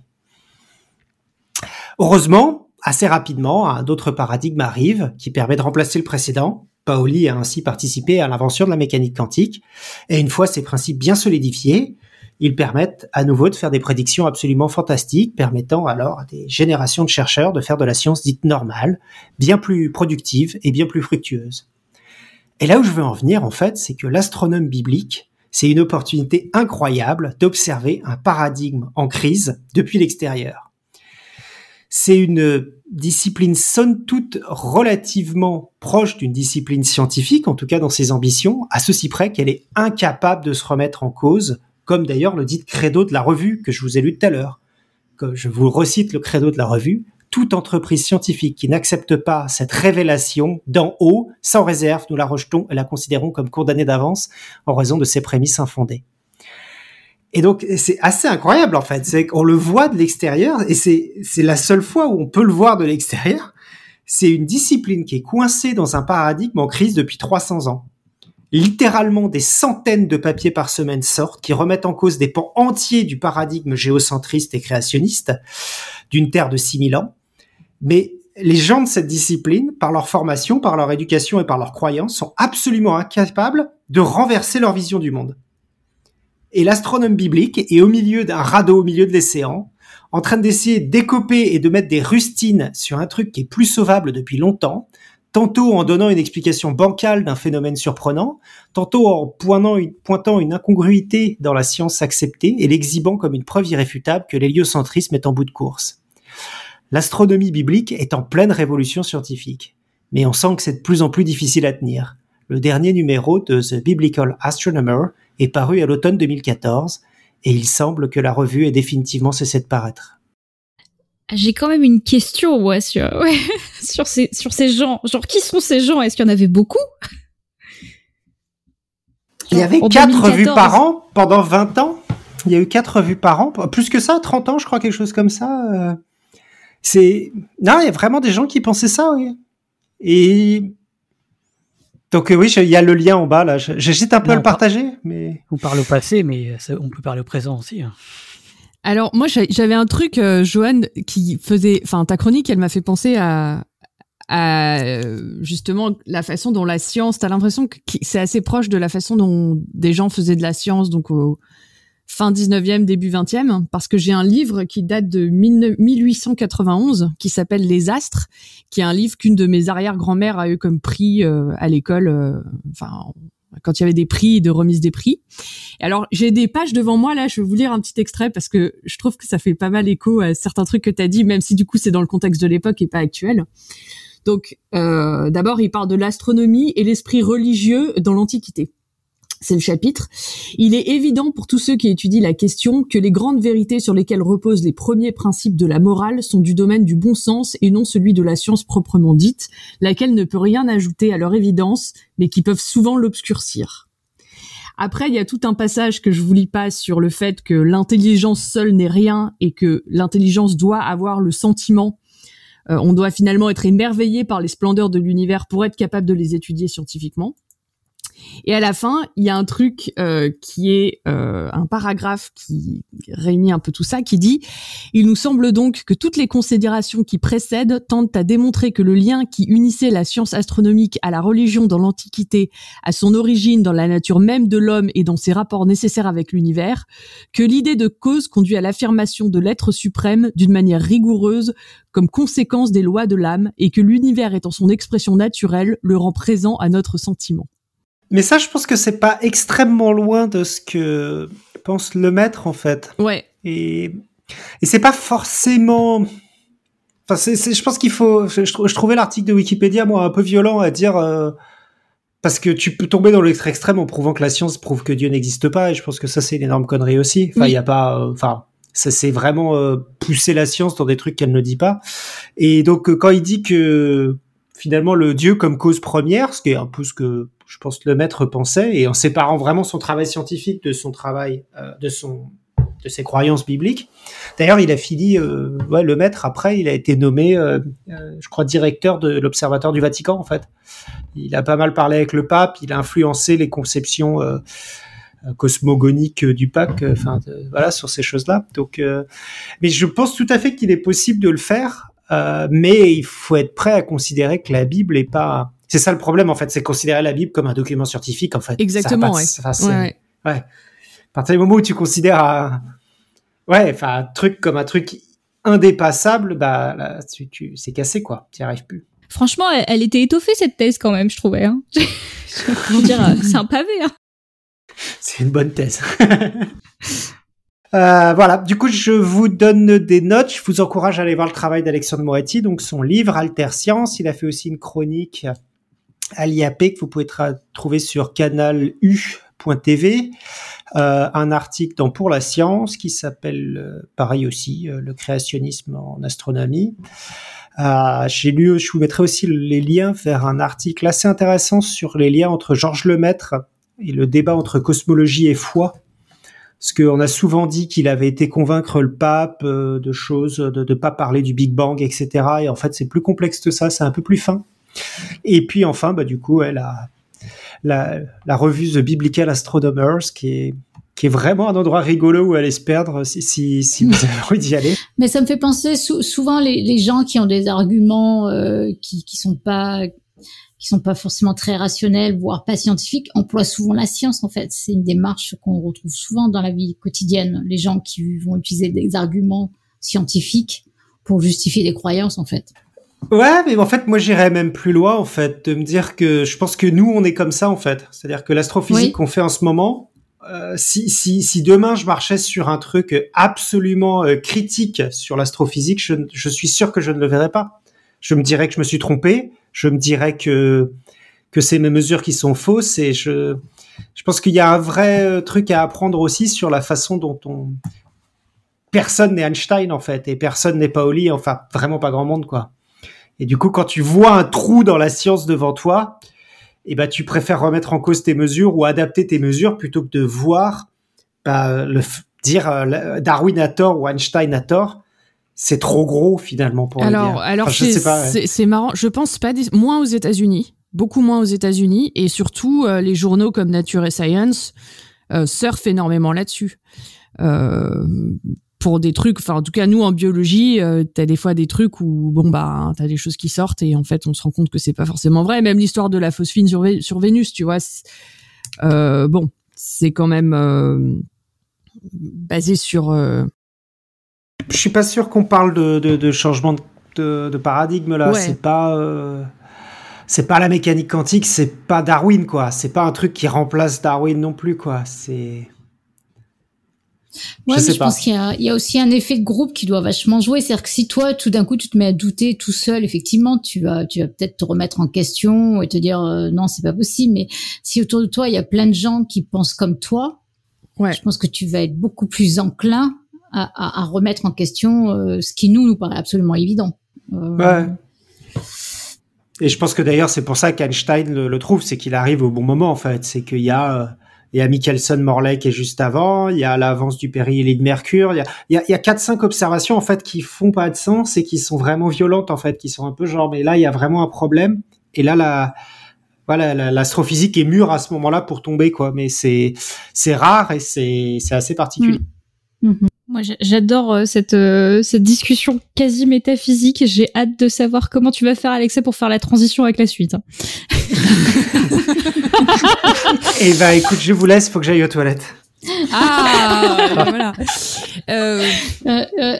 Heureusement, assez rapidement, un autre paradigme arrive qui permet de remplacer le précédent. Paoli a ainsi participé à l'invention de la mécanique quantique. Et une fois ces principes bien solidifiés, ils permettent à nouveau de faire des prédictions absolument fantastiques, permettant alors à des générations de chercheurs de faire de la science dite normale, bien plus productive et bien plus fructueuse. Et là où je veux en venir, en fait, c'est que l'astronome biblique, c'est une opportunité incroyable d'observer un paradigme en crise depuis l'extérieur. C'est une discipline somme toute relativement proche d'une discipline scientifique, en tout cas dans ses ambitions, à ceci près qu'elle est incapable de se remettre en cause comme d'ailleurs le dit credo de la revue que je vous ai lu tout à l'heure. Je vous recite le credo de la revue. Toute entreprise scientifique qui n'accepte pas cette révélation d'en haut, sans réserve, nous la rejetons et la considérons comme condamnée d'avance en raison de ses prémices infondées. Et donc, c'est assez incroyable, en fait. C'est qu'on le voit de l'extérieur et c'est, c'est la seule fois où on peut le voir de l'extérieur. C'est une discipline qui est coincée dans un paradigme en crise depuis 300 ans littéralement des centaines de papiers par semaine sortent qui remettent en cause des pans entiers du paradigme géocentriste et créationniste d'une terre de 6000 ans. Mais les gens de cette discipline, par leur formation, par leur éducation et par leurs croyances, sont absolument incapables de renverser leur vision du monde. Et l'astronome biblique est au milieu d'un radeau au milieu de l'océan, en train d'essayer d'écoper et de mettre des rustines sur un truc qui est plus sauvable depuis longtemps, tantôt en donnant une explication bancale d'un phénomène surprenant, tantôt en pointant une, pointant incongruité dans la science acceptée et l'exhibant comme une preuve irréfutable que l'héliocentrisme est en bout de course. L'astronomie biblique est en pleine révolution scientifique, mais on sent que c'est de plus en plus difficile à tenir. Le dernier numéro de The Biblical Astronomer est paru à l'automne 2014 et il semble que la revue ait définitivement cessé de paraître. J'ai quand même une question, ouais, sur, ouais, sur, ces, sur ces gens. Genre, qui sont ces gens? Est-ce qu'il y en avait beaucoup? Il y avait quatre revues par an pendant 20 ans. Il y a eu quatre revues par an, plus que ça, 30 ans, je crois, quelque chose comme ça. Euh. C'est non, il y a vraiment des gens qui pensaient ça, oui. Et donc euh, oui, il y a le lien en bas là. J'hésite un peu à le partager, mais on parle au passé, mais on peut parler au présent aussi. Hein. Alors moi j'avais un truc, euh, Joanne, qui faisait, enfin ta chronique, elle m'a fait penser à, à euh, justement la façon dont la science. T'as l'impression que c'est assez proche de la façon dont des gens faisaient de la science, donc au fin 19e, début 20e, parce que j'ai un livre qui date de 1891 qui s'appelle Les Astres, qui est un livre qu'une de mes arrière-grand-mères a eu comme prix euh, à l'école. Euh, enfin, quand il y avait des prix de remise des prix. alors, j'ai des pages devant moi, là, je vais vous lire un petit extrait parce que je trouve que ça fait pas mal écho à certains trucs que tu as dit, même si du coup c'est dans le contexte de l'époque et pas actuel. Donc, euh, d'abord, il parle de l'astronomie et l'esprit religieux dans l'Antiquité c'est le chapitre. Il est évident pour tous ceux qui étudient la question que les grandes vérités sur lesquelles reposent les premiers principes de la morale sont du domaine du bon sens et non celui de la science proprement dite, laquelle ne peut rien ajouter à leur évidence, mais qui peuvent souvent l'obscurcir. Après, il y a tout un passage que je vous lis pas sur le fait que l'intelligence seule n'est rien et que l'intelligence doit avoir le sentiment. Euh, on doit finalement être émerveillé par les splendeurs de l'univers pour être capable de les étudier scientifiquement. Et à la fin, il y a un truc euh, qui est euh, un paragraphe qui réunit un peu tout ça, qui dit Il nous semble donc que toutes les considérations qui précèdent tentent à démontrer que le lien qui unissait la science astronomique à la religion dans l'Antiquité, à son origine dans la nature même de l'homme et dans ses rapports nécessaires avec l'univers, que l'idée de cause conduit à l'affirmation de l'être suprême d'une manière rigoureuse comme conséquence des lois de l'âme et que l'univers étant son expression naturelle le rend présent à notre sentiment. Mais ça, je pense que c'est pas extrêmement loin de ce que pense le maître, en fait. Ouais. Et, et c'est pas forcément. Enfin, c'est, je pense qu'il faut. Je, je trouvais l'article de Wikipédia, moi, un peu violent à dire. Euh, parce que tu peux tomber dans l'extrême extrême en prouvant que la science prouve que Dieu n'existe pas, et je pense que ça, c'est une énorme connerie aussi. Enfin, il y a pas. Euh, enfin. ça, c'est vraiment euh, pousser la science dans des trucs qu'elle ne dit pas. Et donc, quand il dit que finalement le Dieu comme cause première, ce qui est un peu ce que je pense que le maître pensait, et en séparant vraiment son travail scientifique de son travail, euh, de son de ses croyances bibliques. D'ailleurs, il a fini, euh, ouais, le maître après, il a été nommé, euh, je crois, directeur de l'Observatoire du Vatican en fait. Il a pas mal parlé avec le pape, il a influencé les conceptions cosmogoniques du pape, enfin voilà sur ces choses-là. Donc, mais je pense tout à fait qu'il est possible de le faire, mais il faut être prêt à considérer que la Bible est pas c'est ça le problème en fait, c'est considérer la Bible comme un document scientifique en fait. Exactement. ouais. ouais. ouais. À partir du moment où tu considères un, ouais, enfin un truc comme un truc indépassable, bah là, tu, tu c'est cassé quoi. Tu n'y arrives plus. Franchement, elle, elle, était étoffée cette thèse quand même, je trouvais. Hein. dire, euh, c'est un pavé. Hein. C'est une bonne thèse. Euh, voilà, du coup, je vous donne des notes. Je vous encourage à aller voir le travail d'Alexandre Moretti, donc son livre Alter Science. Il a fait aussi une chronique à l'IAP que vous pouvez trouver sur canalu.tv. Euh, un article dans Pour la science qui s'appelle, euh, pareil aussi, euh, le créationnisme en astronomie. J'ai lu, je vous mettrai aussi les liens vers un article assez intéressant sur les liens entre Georges Lemaître et le débat entre cosmologie et foi. Parce qu'on a souvent dit qu'il avait été convaincre le pape euh, de choses, de ne pas parler du Big Bang, etc. Et en fait, c'est plus complexe que ça, c'est un peu plus fin. Et puis enfin, bah, du coup, elle a la, la revue The Biblical Astronomers, qui est qui est vraiment un endroit rigolo où aller se perdre si, si, si vous avez envie d'y aller. Mais ça me fait penser souvent les, les, gens qui ont des arguments euh, qui qui sont pas qui sont pas forcément très rationnels, voire pas scientifiques, emploient souvent la science en fait. C'est une démarche qu'on retrouve souvent dans la vie quotidienne. Les gens qui vont utiliser des arguments scientifiques pour justifier des croyances en fait. Ouais, mais en fait, moi, j'irais même plus loin, en fait, de me dire que je pense que nous, on est comme ça, en fait. C'est-à-dire que l'astrophysique oui. qu'on fait en ce moment, euh, si, si, si demain je marchais sur un truc absolument euh, critique sur l'astrophysique, je, je suis sûr que je ne le verrais pas. Je me dirais que je me suis trompé, je me dirais que que c'est mes mesures qui sont fausses et je je pense qu'il y a un vrai euh, truc à apprendre aussi sur la façon dont on personne n'est Einstein en fait et personne n'est Paoli, enfin vraiment pas grand monde quoi. Et du coup, quand tu vois un trou dans la science devant toi, eh ben, tu préfères remettre en cause tes mesures ou adapter tes mesures plutôt que de voir, bah, le, dire euh, Darwin a tort ou Einstein a tort. C'est trop gros finalement pour alors. Alors, enfin, c'est ouais. marrant. Je pense pas moins aux États-Unis, beaucoup moins aux États-Unis, et surtout euh, les journaux comme Nature et Science euh, surfent énormément là-dessus. Euh, pour des trucs, enfin en tout cas nous en biologie, t'as des fois des trucs où bon bah t'as des choses qui sortent et en fait on se rend compte que c'est pas forcément vrai. Même l'histoire de la phosphine sur, Vé sur Vénus, tu vois, bon c'est quand même basé sur. Je suis pas sûr qu'on parle de, de, de, changement de, de paradigme là. Ouais. C'est pas euh, c'est pas la mécanique quantique, c'est pas Darwin quoi. C'est pas un truc qui remplace Darwin non plus quoi. C'est Ouais, je, mais je pense qu'il y, y, a aussi un effet de groupe qui doit vachement jouer. C'est-à-dire que si toi, tout d'un coup, tu te mets à douter tout seul, effectivement, tu vas, tu vas peut-être te remettre en question et te dire euh, non, c'est pas possible. Mais si autour de toi, il y a plein de gens qui pensent comme toi, ouais. je pense que tu vas être beaucoup plus enclin à, à, à remettre en question euh, ce qui nous nous paraît absolument évident. Euh... Ouais. Et je pense que d'ailleurs, c'est pour ça qu'Einstein le, le, trouve, c'est qu'il arrive au bon moment, en fait. C'est qu'il y a euh, il y a Michelson Morley qui est juste avant, il y a l'avance du périhélie de Mercure, il y a, il y a, il y a 4-5 observations en fait qui font pas de sens et qui sont vraiment violentes en fait, qui sont un peu genre mais là il y a vraiment un problème et là la voilà, la- l'astrophysique est mûre à ce moment-là pour tomber, quoi. Mais c'est c'est rare et c'est c'est assez particulier. Moi, j'a- j'adore euh, cette, euh, cette discussion quasi métaphysique. J'ai hâte de savoir comment tu vas faire, Alexa, pour faire la transition avec la suite. hein. Et ben, écoute, je vous laisse, faut que j'aille aux toilettes. Ah, voilà. Euh, Euh, euh,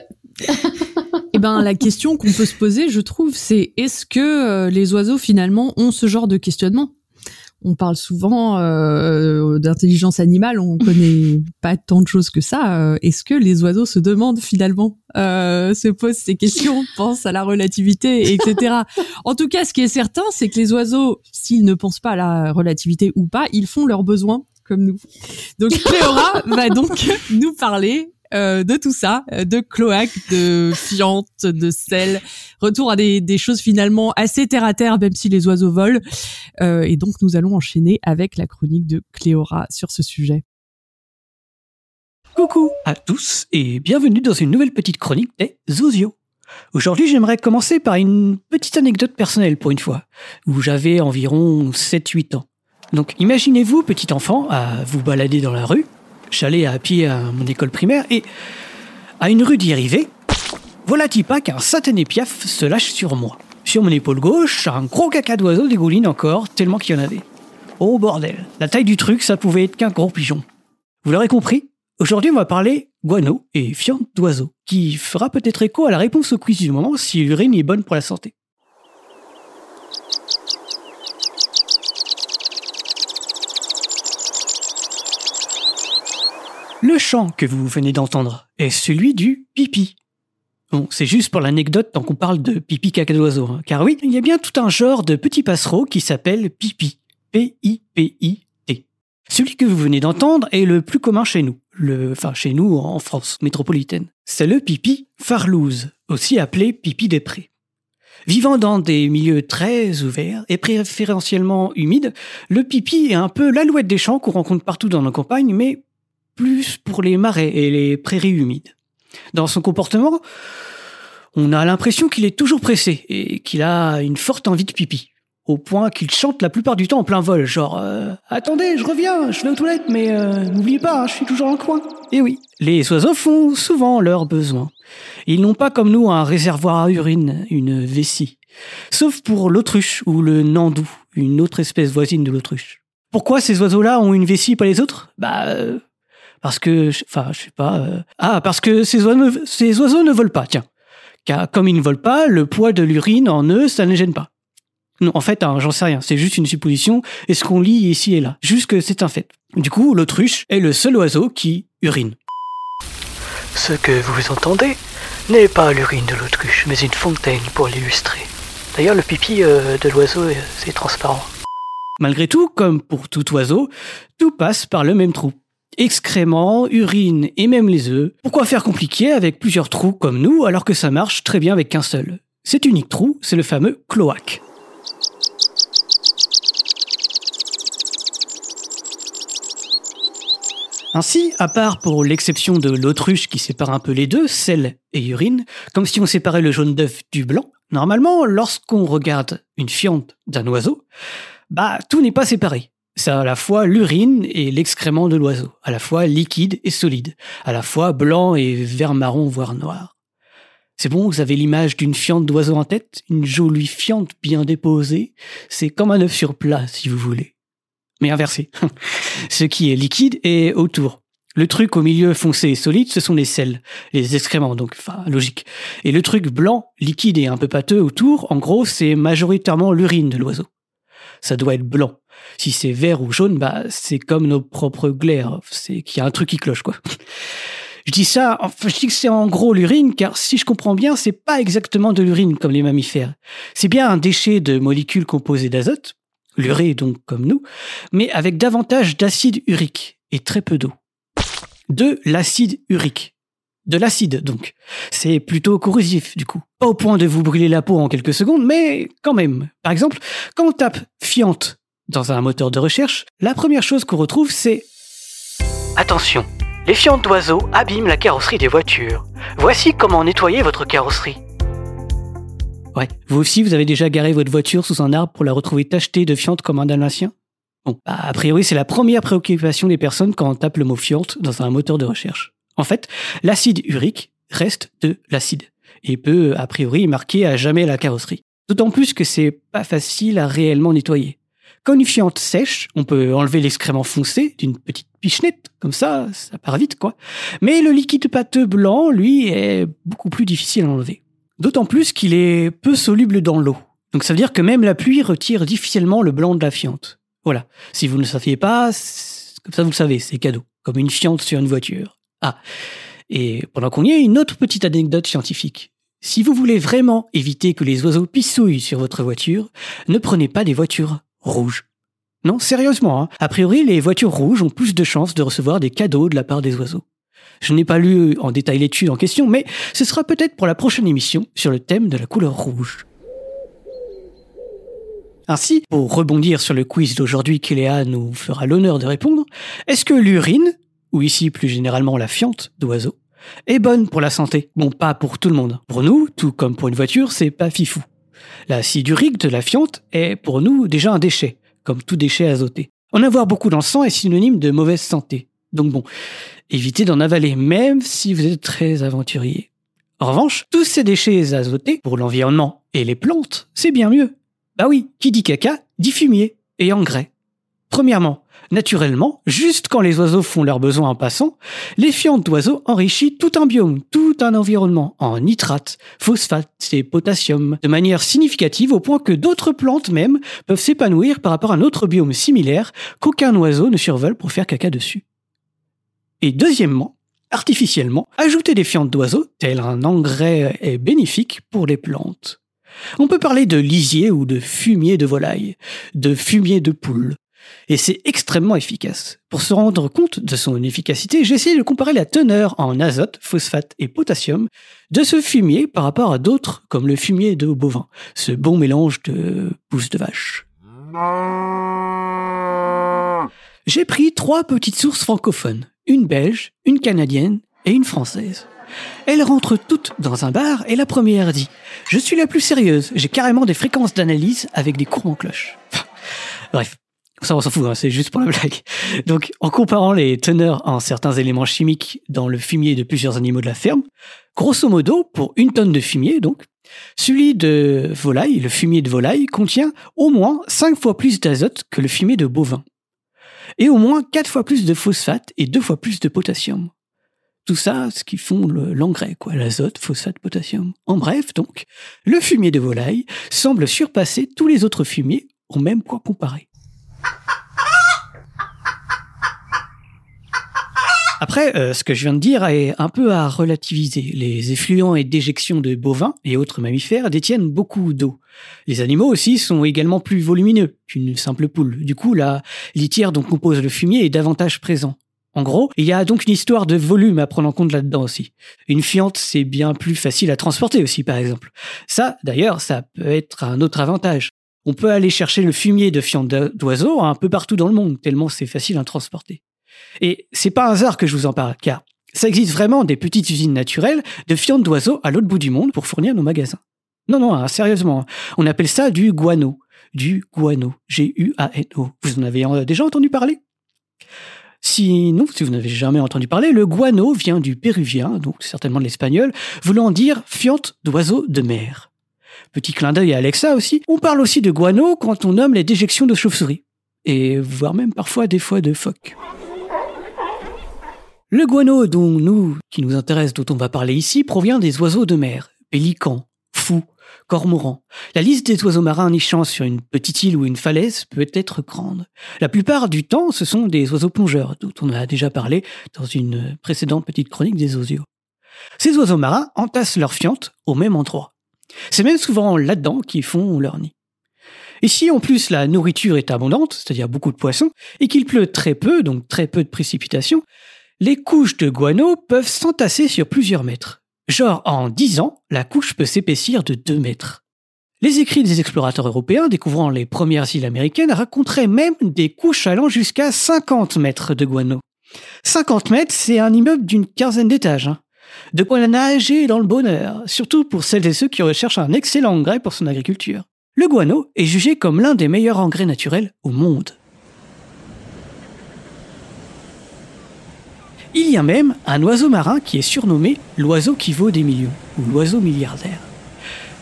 Eh ben, la question qu'on peut se poser, je trouve, c'est est-ce que les oiseaux finalement ont ce genre de questionnement? On parle souvent euh, d'intelligence animale, on connaît pas tant de choses que ça. Euh, est-ce que les oiseaux se demandent finalement, euh, se posent ces questions, pensent à la relativité, etc. en tout cas, ce qui est certain, c'est que les oiseaux, s'ils ne pensent pas à la relativité ou pas, ils font leurs besoins comme nous. Donc Cléora va donc nous parler euh, de tout ça, euh, de cloaques, de fientes, de sel. Retour à des, des choses finalement assez terre à terre, même si les oiseaux volent. Euh, et donc nous allons enchaîner avec la chronique de Cléora sur ce sujet. Coucou à tous et bienvenue dans une nouvelle petite chronique des Zozio. Aujourd'hui, j'aimerais commencer par une petite anecdote personnelle pour une fois, où j'avais environ 7-8 ans. Donc imaginez-vous, petit enfant, à vous balader dans la rue. J'allais à pied à mon école primaire et à une rue d'y arriver, voilà pas qu'un satané piaf se lâche sur moi. Sur mon épaule gauche, un gros caca d'oiseau dégouline encore, tellement qu'il y en avait. Oh bordel, la taille du truc, ça pouvait être qu'un gros pigeon. Vous l'aurez compris, Aujourd'hui, on va parler guano et fiente d'oiseau, qui fera peut-être écho à la réponse au quiz du moment si l'urine est bonne pour la santé. Le chant que vous venez d'entendre est celui du pipi. Bon, c'est juste pour l'anecdote tant qu'on parle de pipi caca d'oiseau, hein, car oui, il y a bien tout un genre de petits passereaux qui s'appelle pipi. P-I-P-I-T. Celui que vous venez d'entendre est le plus commun chez nous, le, enfin chez nous en France métropolitaine. C'est le pipi farlouse, aussi appelé pipi des prés. Vivant dans des milieux très ouverts et préférentiellement humides, le pipi est un peu l'alouette des champs qu'on rencontre partout dans nos campagnes, mais plus pour les marais et les prairies humides. Dans son comportement, on a l'impression qu'il est toujours pressé et qu'il a une forte envie de pipi au point qu'il chante la plupart du temps en plein vol, genre euh, Attendez, je reviens, je vais aux toilettes, mais euh, n'oubliez pas, je suis toujours le coin. Et oui, les oiseaux font souvent leurs besoins. Ils n'ont pas comme nous un réservoir à urine, une vessie. Sauf pour l'autruche ou le nandou, une autre espèce voisine de l'autruche. Pourquoi ces oiseaux-là ont une vessie, pas les autres? Bah, euh, parce que, enfin, je sais pas. euh, Ah, parce que ces oiseaux, ces oiseaux ne volent pas, tiens. Car comme ils ne volent pas, le poids de l'urine en eux, ça ne les gêne pas. Non, en fait, hein, j'en sais rien. C'est juste une supposition et ce qu'on lit ici et là. Juste que c'est un fait. Du coup, l'autruche est le seul oiseau qui urine. Ce que vous entendez n'est pas l'urine de l'autruche, mais une fontaine pour l'illustrer. D'ailleurs, le pipi euh, de l'oiseau, euh, c'est transparent. Malgré tout, comme pour tout oiseau, tout passe par le même trou. Excréments, urine et même les œufs. Pourquoi faire compliqué avec plusieurs trous comme nous alors que ça marche très bien avec qu'un seul? Cet unique trou, c'est le fameux cloaque. Ainsi, à part pour l'exception de l'autruche qui sépare un peu les deux, sel et urine, comme si on séparait le jaune d'œuf du blanc, normalement, lorsqu'on regarde une fiente d'un oiseau, bah, tout n'est pas séparé. C'est à la fois l'urine et l'excrément de l'oiseau, à la fois liquide et solide, à la fois blanc et vert marron voire noir. C'est bon, vous avez l'image d'une fiente d'oiseau en tête, une jolie fiente bien déposée, c'est comme un œuf sur plat si vous voulez. Mais inversé. Ce qui est liquide est autour. Le truc au milieu foncé et solide, ce sont les sels, les excréments, donc, enfin, logique. Et le truc blanc, liquide et un peu pâteux autour, en gros, c'est majoritairement l'urine de l'oiseau. Ça doit être blanc. Si c'est vert ou jaune, bah, c'est comme nos propres glaires. C'est qu'il y a un truc qui cloche, quoi. Je dis ça, je dis que c'est en gros l'urine, car si je comprends bien, c'est pas exactement de l'urine comme les mammifères. C'est bien un déchet de molécules composées d'azote, l'urée donc comme nous, mais avec davantage d'acide urique et très peu d'eau. De l'acide urique. De l'acide donc. C'est plutôt corrosif du coup. Pas au point de vous brûler la peau en quelques secondes, mais quand même. Par exemple, quand on tape fiente dans un moteur de recherche, la première chose qu'on retrouve c'est Attention, les fientes d'oiseaux abîment la carrosserie des voitures. Voici comment nettoyer votre carrosserie. Ouais, vous aussi, vous avez déjà garé votre voiture sous un arbre pour la retrouver tachetée de fiente comme un dalmatien? Bon, bah, a priori, c'est la première préoccupation des personnes quand on tape le mot fiente dans un moteur de recherche. En fait, l'acide urique reste de l'acide et peut, a priori, marquer à jamais la carrosserie. D'autant plus que c'est pas facile à réellement nettoyer. Fiente sèche, on peut enlever l'excrément foncé d'une petite pichenette, comme ça, ça part vite, quoi. Mais le liquide pâteux blanc, lui, est beaucoup plus difficile à enlever. D'autant plus qu'il est peu soluble dans l'eau. Donc ça veut dire que même la pluie retire difficilement le blanc de la fiente. Voilà. Si vous ne le saviez pas, comme ça vous le savez, c'est cadeau. Comme une fiente sur une voiture. Ah. Et pendant qu'on y est, une autre petite anecdote scientifique. Si vous voulez vraiment éviter que les oiseaux pissouillent sur votre voiture, ne prenez pas des voitures rouges. Non, sérieusement, hein. a priori, les voitures rouges ont plus de chances de recevoir des cadeaux de la part des oiseaux. Je n'ai pas lu en détail l'étude en question, mais ce sera peut-être pour la prochaine émission sur le thème de la couleur rouge. Ainsi, pour rebondir sur le quiz d'aujourd'hui qu'Eléa nous fera l'honneur de répondre, est-ce que l'urine, ou ici plus généralement la fiente d'oiseau, est bonne pour la santé? Bon, pas pour tout le monde. Pour nous, tout comme pour une voiture, c'est pas fifou. L'acide urique de la fiente est pour nous déjà un déchet, comme tout déchet azoté. En avoir beaucoup dans le sang est synonyme de mauvaise santé. Donc bon, évitez d'en avaler, même si vous êtes très aventurier. En revanche, tous ces déchets azotés, pour l'environnement et les plantes, c'est bien mieux. Bah oui, qui dit caca, dit fumier et engrais. Premièrement, naturellement, juste quand les oiseaux font leurs besoins en passant, les fientes d'oiseaux enrichissent tout un biome, tout un environnement en nitrates, phosphates et potassium, de manière significative au point que d'autres plantes même peuvent s'épanouir par rapport à un autre biome similaire qu'aucun oiseau ne survole pour faire caca dessus. Et deuxièmement, artificiellement, ajouter des fientes d'oiseaux, tel un engrais, est bénéfique pour les plantes. On peut parler de lisier ou de fumier de volaille, de fumier de poule. Et c'est extrêmement efficace. Pour se rendre compte de son efficacité, j'ai essayé de comparer la teneur en azote, phosphate et potassium de ce fumier par rapport à d'autres comme le fumier de bovin, ce bon mélange de pousse de vache. J'ai pris trois petites sources francophones, une belge, une canadienne et une française. Elles rentrent toutes dans un bar et la première dit Je suis la plus sérieuse, j'ai carrément des fréquences d'analyse avec des courbes en cloche. Bref, ça on s'en fout, hein, c'est juste pour la blague. Donc en comparant les teneurs en certains éléments chimiques dans le fumier de plusieurs animaux de la ferme, grosso modo, pour une tonne de fumier donc, celui de volaille, le fumier de volaille, contient au moins 5 fois plus d'azote que le fumier de bovin. Et au moins 4 fois plus de phosphate et 2 fois plus de potassium. Tout ça, ce qui font l'engrais, quoi, l'azote, phosphate, potassium. En bref, donc, le fumier de volaille semble surpasser tous les autres fumiers au même point comparé. Après, euh, ce que je viens de dire est un peu à relativiser. Les effluents et déjections de bovins et autres mammifères détiennent beaucoup d'eau. Les animaux aussi sont également plus volumineux qu'une simple poule. Du coup, la litière dont compose le fumier est davantage présent. En gros, il y a donc une histoire de volume à prendre en compte là-dedans aussi. Une fiente, c'est bien plus facile à transporter aussi, par exemple. Ça, d'ailleurs, ça peut être un autre avantage. On peut aller chercher le fumier de fiente d'oiseaux un peu partout dans le monde, tellement c'est facile à transporter. Et c'est pas un hasard que je vous en parle, car ça existe vraiment des petites usines naturelles de fientes d'oiseaux à l'autre bout du monde pour fournir nos magasins. Non, non, hein, sérieusement, hein. on appelle ça du guano. Du guano. G-U-A-N-O. Vous en avez euh, déjà entendu parler? Sinon, si vous n'avez jamais entendu parler, le guano vient du péruvien, donc certainement de l'espagnol, voulant dire fiente d'oiseaux de mer. Petit clin d'œil à Alexa aussi, on parle aussi de guano quand on nomme les déjections de chauves-souris, et voire même parfois des fois de phoques. Le guano dont nous, qui nous intéresse, dont on va parler ici, provient des oiseaux de mer, pélicans, fous, cormorans. La liste des oiseaux marins nichant sur une petite île ou une falaise peut être grande. La plupart du temps, ce sont des oiseaux plongeurs, dont on a déjà parlé dans une précédente petite chronique des osios. Ces oiseaux marins entassent leurs fientes au même endroit. C'est même souvent là-dedans qu'ils font leur nid. Et si en plus la nourriture est abondante, c'est-à-dire beaucoup de poissons, et qu'il pleut très peu, donc très peu de précipitations, les couches de guano peuvent s'entasser sur plusieurs mètres. Genre, en 10 ans, la couche peut s'épaissir de 2 mètres. Les écrits des explorateurs européens découvrant les premières îles américaines raconteraient même des couches allant jusqu'à 50 mètres de guano. 50 mètres, c'est un immeuble d'une quinzaine d'étages. Hein. De quoi nager dans le bonheur, surtout pour celles et ceux qui recherchent un excellent engrais pour son agriculture. Le guano est jugé comme l'un des meilleurs engrais naturels au monde. Il y a même un oiseau marin qui est surnommé l'oiseau qui vaut des millions, ou l'oiseau milliardaire.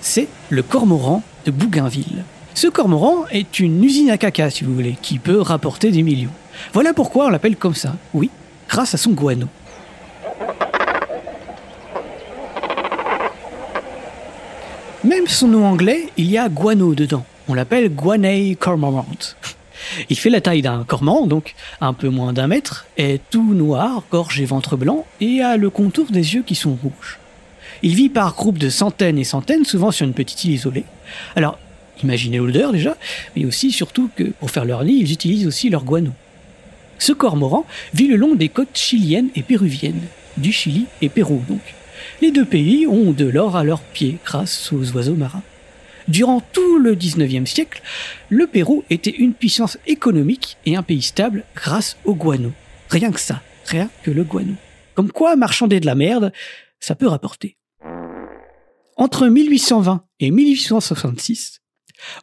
C'est le cormoran de Bougainville. Ce cormoran est une usine à caca, si vous voulez, qui peut rapporter des millions. Voilà pourquoi on l'appelle comme ça, oui, grâce à son guano. Même son nom anglais, il y a guano dedans. On l'appelle Guanay Cormorant. Il fait la taille d'un cormorant, donc un peu moins d'un mètre, est tout noir, gorge et ventre blanc, et a le contour des yeux qui sont rouges. Il vit par groupes de centaines et centaines, souvent sur une petite île isolée. Alors, imaginez l'odeur déjà, mais aussi surtout que pour faire leur nid, ils utilisent aussi leur guano. Ce cormoran vit le long des côtes chiliennes et péruviennes, du Chili et Pérou donc. Les deux pays ont de l'or à leurs pieds grâce aux oiseaux marins. Durant tout le 19e siècle, le Pérou était une puissance économique et un pays stable grâce au guano. Rien que ça, rien que le guano. Comme quoi, marchander de la merde, ça peut rapporter. Entre 1820 et 1866,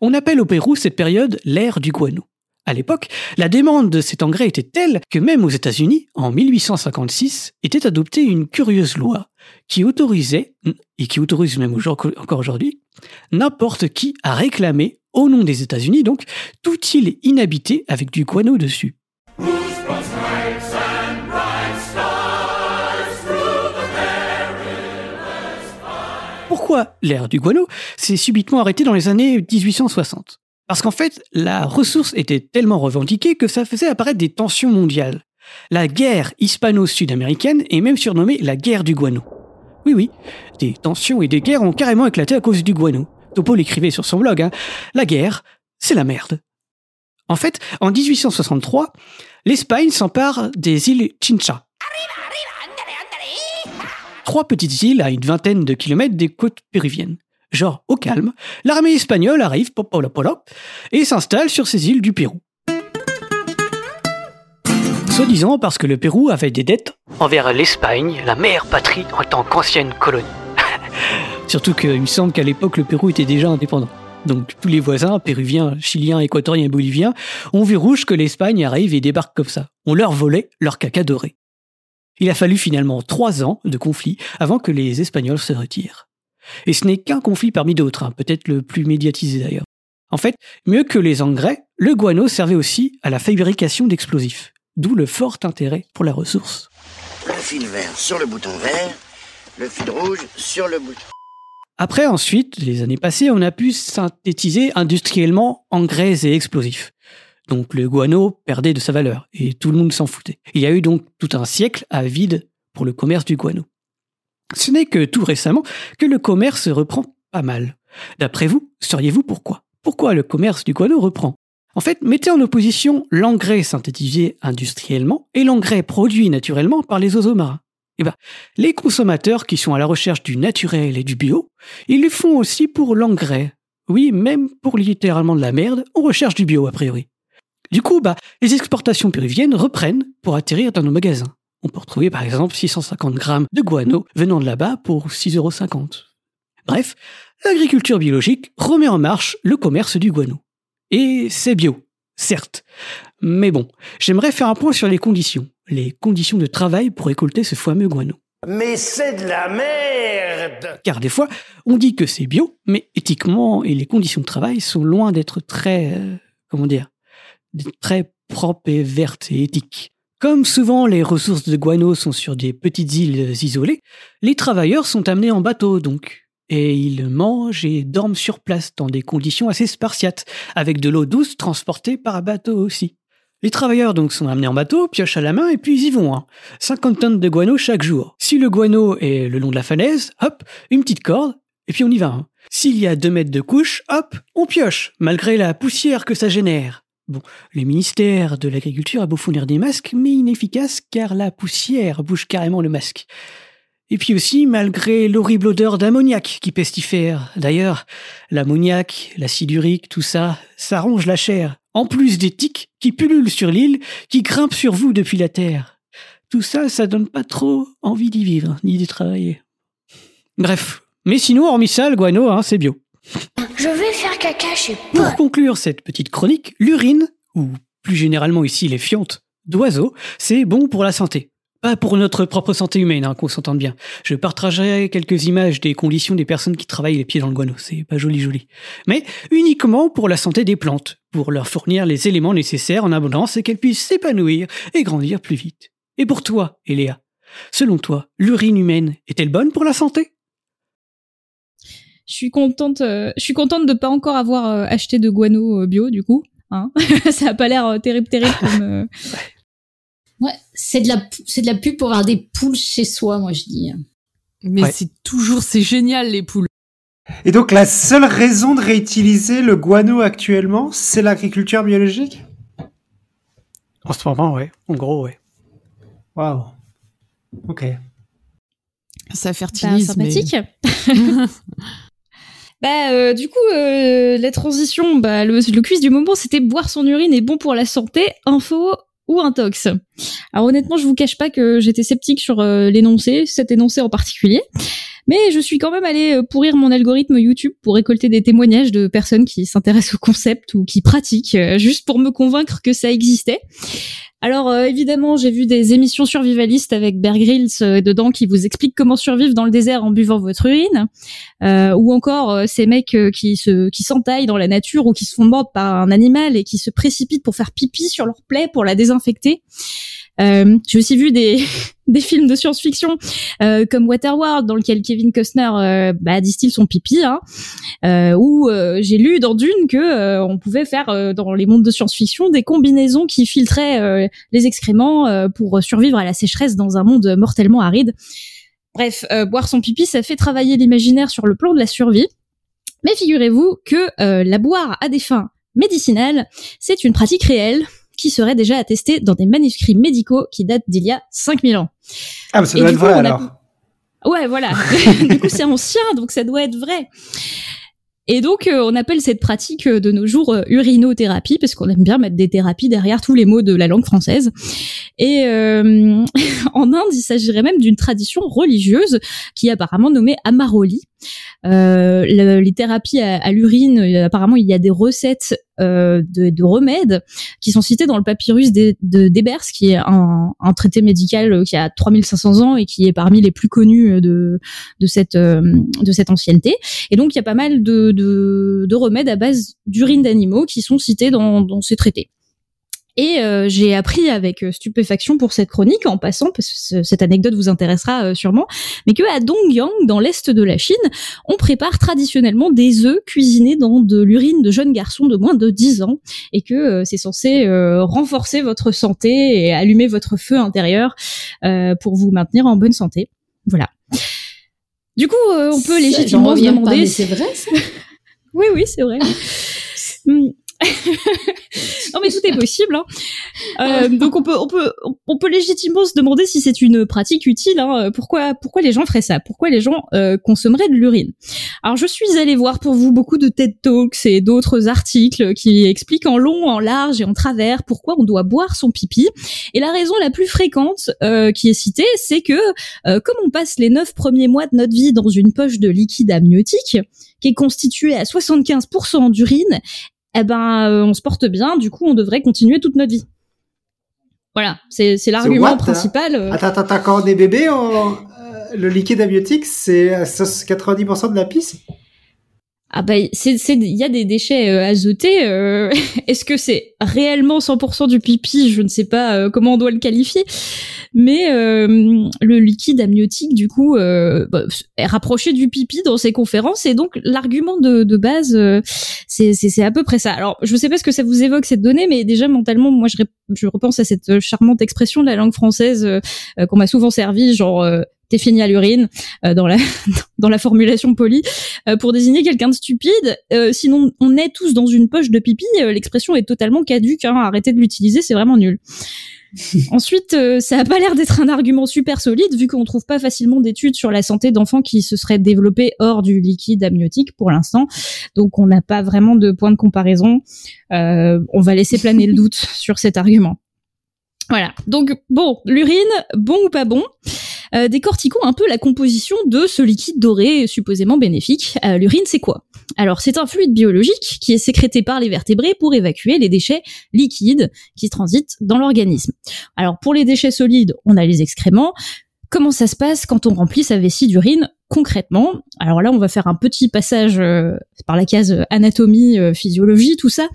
on appelle au Pérou cette période l'ère du guano. À l'époque, la demande de cet engrais était telle que même aux États-Unis, en 1856, était adoptée une curieuse loi qui autorisait, et qui autorise même encore aujourd'hui, n'importe qui à réclamer, au nom des États-Unis donc, toute île inhabitée avec du guano dessus. Pourquoi l'ère du guano s'est subitement arrêtée dans les années 1860 Parce qu'en fait, la ressource était tellement revendiquée que ça faisait apparaître des tensions mondiales. La guerre hispano-sud-américaine est même surnommée la guerre du guano. Oui, oui, des tensions et des guerres ont carrément éclaté à cause du guano. Topo l'écrivait sur son blog, hein. La guerre, c'est la merde. En fait, en 1863, l'Espagne s'empare des îles Chincha. Trois petites îles à une vingtaine de kilomètres des côtes péruviennes. Genre, au calme, l'armée espagnole arrive, et s'installe sur ces îles du Pérou. Soi-disant parce que le Pérou avait des dettes envers l'Espagne, la mère patrie en tant qu'ancienne colonie. Surtout qu'il me semble qu'à l'époque, le Pérou était déjà indépendant. Donc tous les voisins, péruviens, chiliens, équatoriens et boliviens, ont vu rouge que l'Espagne arrive et débarque comme ça. On leur volait leur caca doré. Il a fallu finalement trois ans de conflit avant que les Espagnols se retirent. Et ce n'est qu'un conflit parmi d'autres, hein, peut-être le plus médiatisé d'ailleurs. En fait, mieux que les engrais, le guano servait aussi à la fabrication d'explosifs, d'où le fort intérêt pour la ressource. Le fil vert sur le bouton vert, le fil rouge sur le bouton. Après, ensuite, les années passées, on a pu synthétiser industriellement engrais et explosifs. Donc le guano perdait de sa valeur et tout le monde s'en foutait. Il y a eu donc tout un siècle à vide pour le commerce du guano. Ce n'est que tout récemment que le commerce reprend pas mal. D'après vous, sauriez-vous pourquoi? Pourquoi le commerce du guano reprend? En fait, mettez en opposition l'engrais synthétisé industriellement et l'engrais produit naturellement par les oiseaux marins. Eh ben, les consommateurs qui sont à la recherche du naturel et du bio, ils le font aussi pour l'engrais. Oui, même pour littéralement de la merde, on recherche du bio a priori. Du coup, bah, les exportations péruviennes reprennent pour atterrir dans nos magasins. On peut retrouver par exemple 650 grammes de guano venant de là-bas pour 6,50 euros. Bref, l'agriculture biologique remet en marche le commerce du guano. Et c'est bio, certes. Mais bon, j'aimerais faire un point sur les conditions les conditions de travail pour récolter ce fameux guano. Mais c'est de la merde Car des fois, on dit que c'est bio, mais éthiquement, et les conditions de travail sont loin d'être très, euh, comment dire, très propres et vertes et éthiques. Comme souvent les ressources de guano sont sur des petites îles isolées, les travailleurs sont amenés en bateau donc. Et ils mangent et dorment sur place dans des conditions assez spartiates, avec de l'eau douce transportée par bateau aussi. Les travailleurs donc sont amenés en bateau, pioche à la main, et puis ils y vont. Hein. 50 tonnes de guano chaque jour. Si le guano est le long de la falaise, hop, une petite corde, et puis on y va. Hein. S'il y a 2 mètres de couche, hop, on pioche, malgré la poussière que ça génère. Bon, le ministère de l'Agriculture a beau fournir des masques, mais inefficace car la poussière bouge carrément le masque. Et puis aussi, malgré l'horrible odeur d'ammoniac qui pestifère. D'ailleurs, l'ammoniac, l'acide urique, tout ça, ça ronge la chair. En plus des tiques qui pullulent sur l'île, qui grimpent sur vous depuis la terre. tout ça, ça donne pas trop envie d'y vivre, ni d'y travailler. Bref. Mais sinon, hormis ça, le guano, hein, c'est bio. Je vais faire caca chez Pour conclure cette petite chronique, l'urine, ou plus généralement ici les fientes d'oiseaux, c'est bon pour la santé. Pas pour notre propre santé humaine, hein, qu'on s'entende bien. Je partagerai quelques images des conditions des personnes qui travaillent les pieds dans le guano, c'est pas joli joli. Mais uniquement pour la santé des plantes, pour leur fournir les éléments nécessaires en abondance et qu'elles puissent s'épanouir et grandir plus vite. Et pour toi, Eléa, selon toi, l'urine humaine est-elle bonne pour la santé? Je suis contente, euh, je suis contente de pas encore avoir euh, acheté de guano euh, bio du coup. Hein ça a pas l'air euh, terrible, terrible comme. Ouais, c'est de la, c'est de la pub pour avoir des poules chez soi, moi je dis. Mais Ouais. c'est toujours, c'est génial les poules. Et donc la seule raison de réutiliser le guano actuellement, c'est l'agriculture biologique? En ce moment, ouais. En gros, ouais. Waouh. Ok. Ça Bah, fertilise. mais- sympathique. bah, euh, du coup, euh, la transition, bah, le, le quiz du moment, c'était boire son urine est bon pour la santé, info ou intox. Alors honnêtement, je vous cache pas que j'étais sceptique sur euh, l'énoncé, cet énoncé en particulier. Mais je suis quand même allée euh, pourrir mon algorithme YouTube pour récolter des témoignages de personnes qui s'intéressent au concept ou qui pratiquent, euh, juste pour me convaincre que ça existait. Alors euh, évidemment, j'ai vu des émissions survivalistes avec Bear Grylls euh, dedans qui vous expliquent comment survivre dans le désert en buvant votre urine, euh, ou encore euh, ces mecs qui se qui s'entaillent dans la nature ou qui se font mordre par un animal et qui se précipitent pour faire pipi sur leur plaie pour la désinfecter. Euh, j'ai aussi vu des des films de science-fiction euh, comme Waterworld dans lequel Kevin Costner euh, bah, distille son pipi, hein, euh, où euh, j'ai lu dans Dune que on pouvait faire dans les mondes de science-fiction des combinaisons qui filtraient les excréments pour survivre à la sécheresse dans un monde mortellement aride. Bref, boire son pipi, ça fait travailler l'imaginaire sur le plan de la survie. Mais figurez-vous que la boire à des fins médicinales, c'est une pratique réelle qui serait déjà attestée dans des manuscrits médicaux qui datent d'il y a 5000 ans. Ah, mais ça Et doit être coup, vrai a- alors. Ouais, voilà. du coup, c'est ancien, donc ça doit être vrai. Et donc, euh, on appelle cette pratique euh, de nos jours euh, urinothérapie, parce qu'on aime bien mettre des thérapies derrière tous les mots de la langue française. Et euh, en Inde, il s'agirait même d'une tradition religieuse qui est apparemment nommée Amaroli. Euh, le- les thérapies à, l'urine, euh, apparemment, il y a des recettes euh, de, de remèdes qui sont citées dans le papyrus d'Ebers, qui est un, traité médical qui a 3500 ans et qui est parmi les plus connus de, de, cette, ancienneté. Et donc, il y a pas mal de, de, de remèdes à base d'urine d'animaux qui sont cités dans ces traités. Et euh, j'ai appris avec euh, stupéfaction pour cette chronique, en passant, parce que ce- cette anecdote vous intéressera euh, sûrement, mais que à Dongyang, dans l'est de la Chine, on prépare traditionnellement des œufs cuisinés dans de l'urine de jeunes garçons de moins de 10 ans, et que euh, c'est censé renforcer votre santé et allumer votre feu intérieur euh, pour vous maintenir en bonne santé. Voilà. Du coup, euh, on peut légitimement se demander. c'est vrai, ça Oui, oui, c'est vrai. Non mais tout est possible. Hein. Euh, donc on peut, on peut, on peut légitimement se demander si c'est une pratique utile. Hein. Pourquoi, pourquoi les gens feraient ça? Pourquoi les gens euh, consommeraient de l'urine? Alors je suis allée voir pour vous beaucoup de TED Talks et d'autres articles qui expliquent en long, en large et en travers pourquoi on doit boire son pipi. Et la raison la plus fréquente euh, qui est citée, c'est que euh, comme on passe les neuf premiers mois de notre vie dans une poche de liquide amniotique qui est constituée à 75% d'urine, eh ben euh, on se porte bien, du coup on devrait continuer toute notre vie. Voilà, c'est l'argument what, principal. euh. Attends, attends, attends, quand on est bébé, on- euh, le liquide amniotique, c'est à 90% de la pisse? Ah bah il y a des déchets euh, azotés. euh, Est-ce que c'est réellement 100% du pipi? Je ne sais pas euh, comment on doit le qualifier. Mais euh, le liquide amniotique, du coup, euh, bah, est rapproché du pipi dans ces conférences. Et donc, l'argument de, de base, c'est c'est- à peu près ça. Alors, je sais pas ce que ça vous évoque, cette donnée, mais déjà, mentalement, moi, je, je repense à cette charmante expression de la langue française qu'on m'a souvent servi, genre... T'es fini à l'urine euh, dans la dans la formulation polie euh, pour désigner quelqu'un de stupide. Euh, sinon, on est tous dans une poche de pipi. euh, L'expression est totalement caduque. Hein, arrêtez de l'utiliser, c'est vraiment nul. Ensuite, euh, ça a pas l'air d'être un argument super solide vu qu'on trouve pas facilement d'études sur la santé d'enfants qui se seraient développés hors du liquide amniotique pour l'instant. Donc, on n'a pas vraiment de point de comparaison. Euh, on va laisser planer le doute sur cet argument. Voilà. Donc bon, l'urine, bon ou pas bon? Euh, Décortiquons un peu la composition de ce liquide doré supposément bénéfique. Euh, l'urine, c'est quoi? Alors, c'est un fluide biologique qui est sécrété par les vertébrés pour évacuer les déchets liquides qui transitent dans l'organisme. Alors, pour les déchets solides, on a les excréments. Comment ça se passe quand on remplit sa vessie d'urine concrètement? Alors là, on va faire un petit passage euh, par la case anatomie, euh, physiologie, tout ça.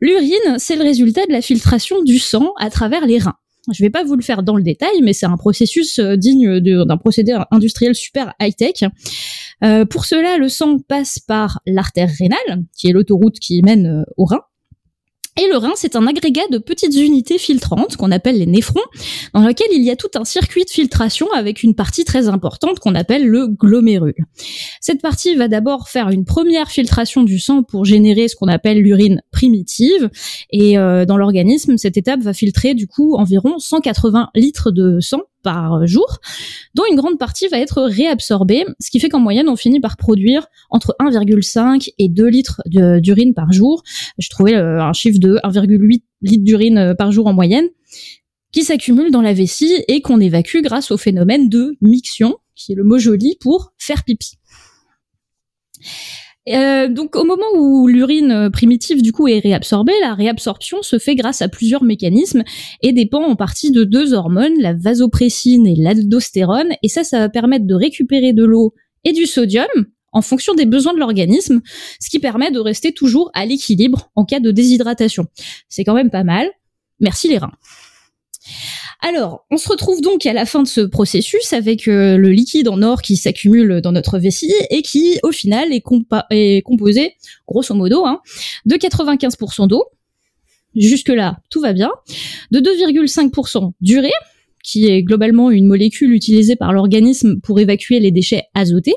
L'urine, c'est le résultat de la filtration du sang à travers les reins. Je vais pas vous le faire dans le détail, mais c'est un processus euh, digne d'un procédé industriel super high-tech. Euh, pour cela, le sang passe par l'artère rénale, qui est l'autoroute qui mène euh, au rein. Et le rein, c'est un agrégat de petites unités filtrantes qu'on appelle les néphrons, dans lequel il y a tout un circuit de filtration avec une partie très importante qu'on appelle le glomérule. Cette partie va d'abord faire une première filtration du sang pour générer ce qu'on appelle l'urine primitive. Et euh, dans l'organisme, cette étape va filtrer du coup environ 180 litres de sang par jour, dont une grande partie va être réabsorbée, ce qui fait qu'en moyenne, on finit par produire entre 1,5 et 2 litres d'urine par jour. Je trouvais euh, un chiffre de 1,8 litres d'urine euh, par jour en moyenne, qui s'accumule dans la vessie et qu'on évacue grâce au phénomène de miction, qui est le mot joli pour faire pipi. Euh, donc au moment où l'urine euh, primitive du coup est réabsorbée, la réabsorption se fait grâce à plusieurs mécanismes et dépend en partie de deux hormones, la vasopressine et l'aldostérone, et ça, ça va permettre de récupérer de l'eau et du sodium en fonction des besoins de l'organisme, ce qui permet de rester toujours à l'équilibre en cas de déshydratation. C'est quand même pas mal. Merci les reins. Alors, on se retrouve donc à la fin de ce processus avec euh, le liquide en or qui s'accumule dans notre vessie et qui, au final, est, composé, grosso modo, hein, de 95% d'eau. Jusque-là, tout va bien. De 2,5% d'urée, qui est globalement une molécule utilisée par l'organisme pour évacuer les déchets azotés.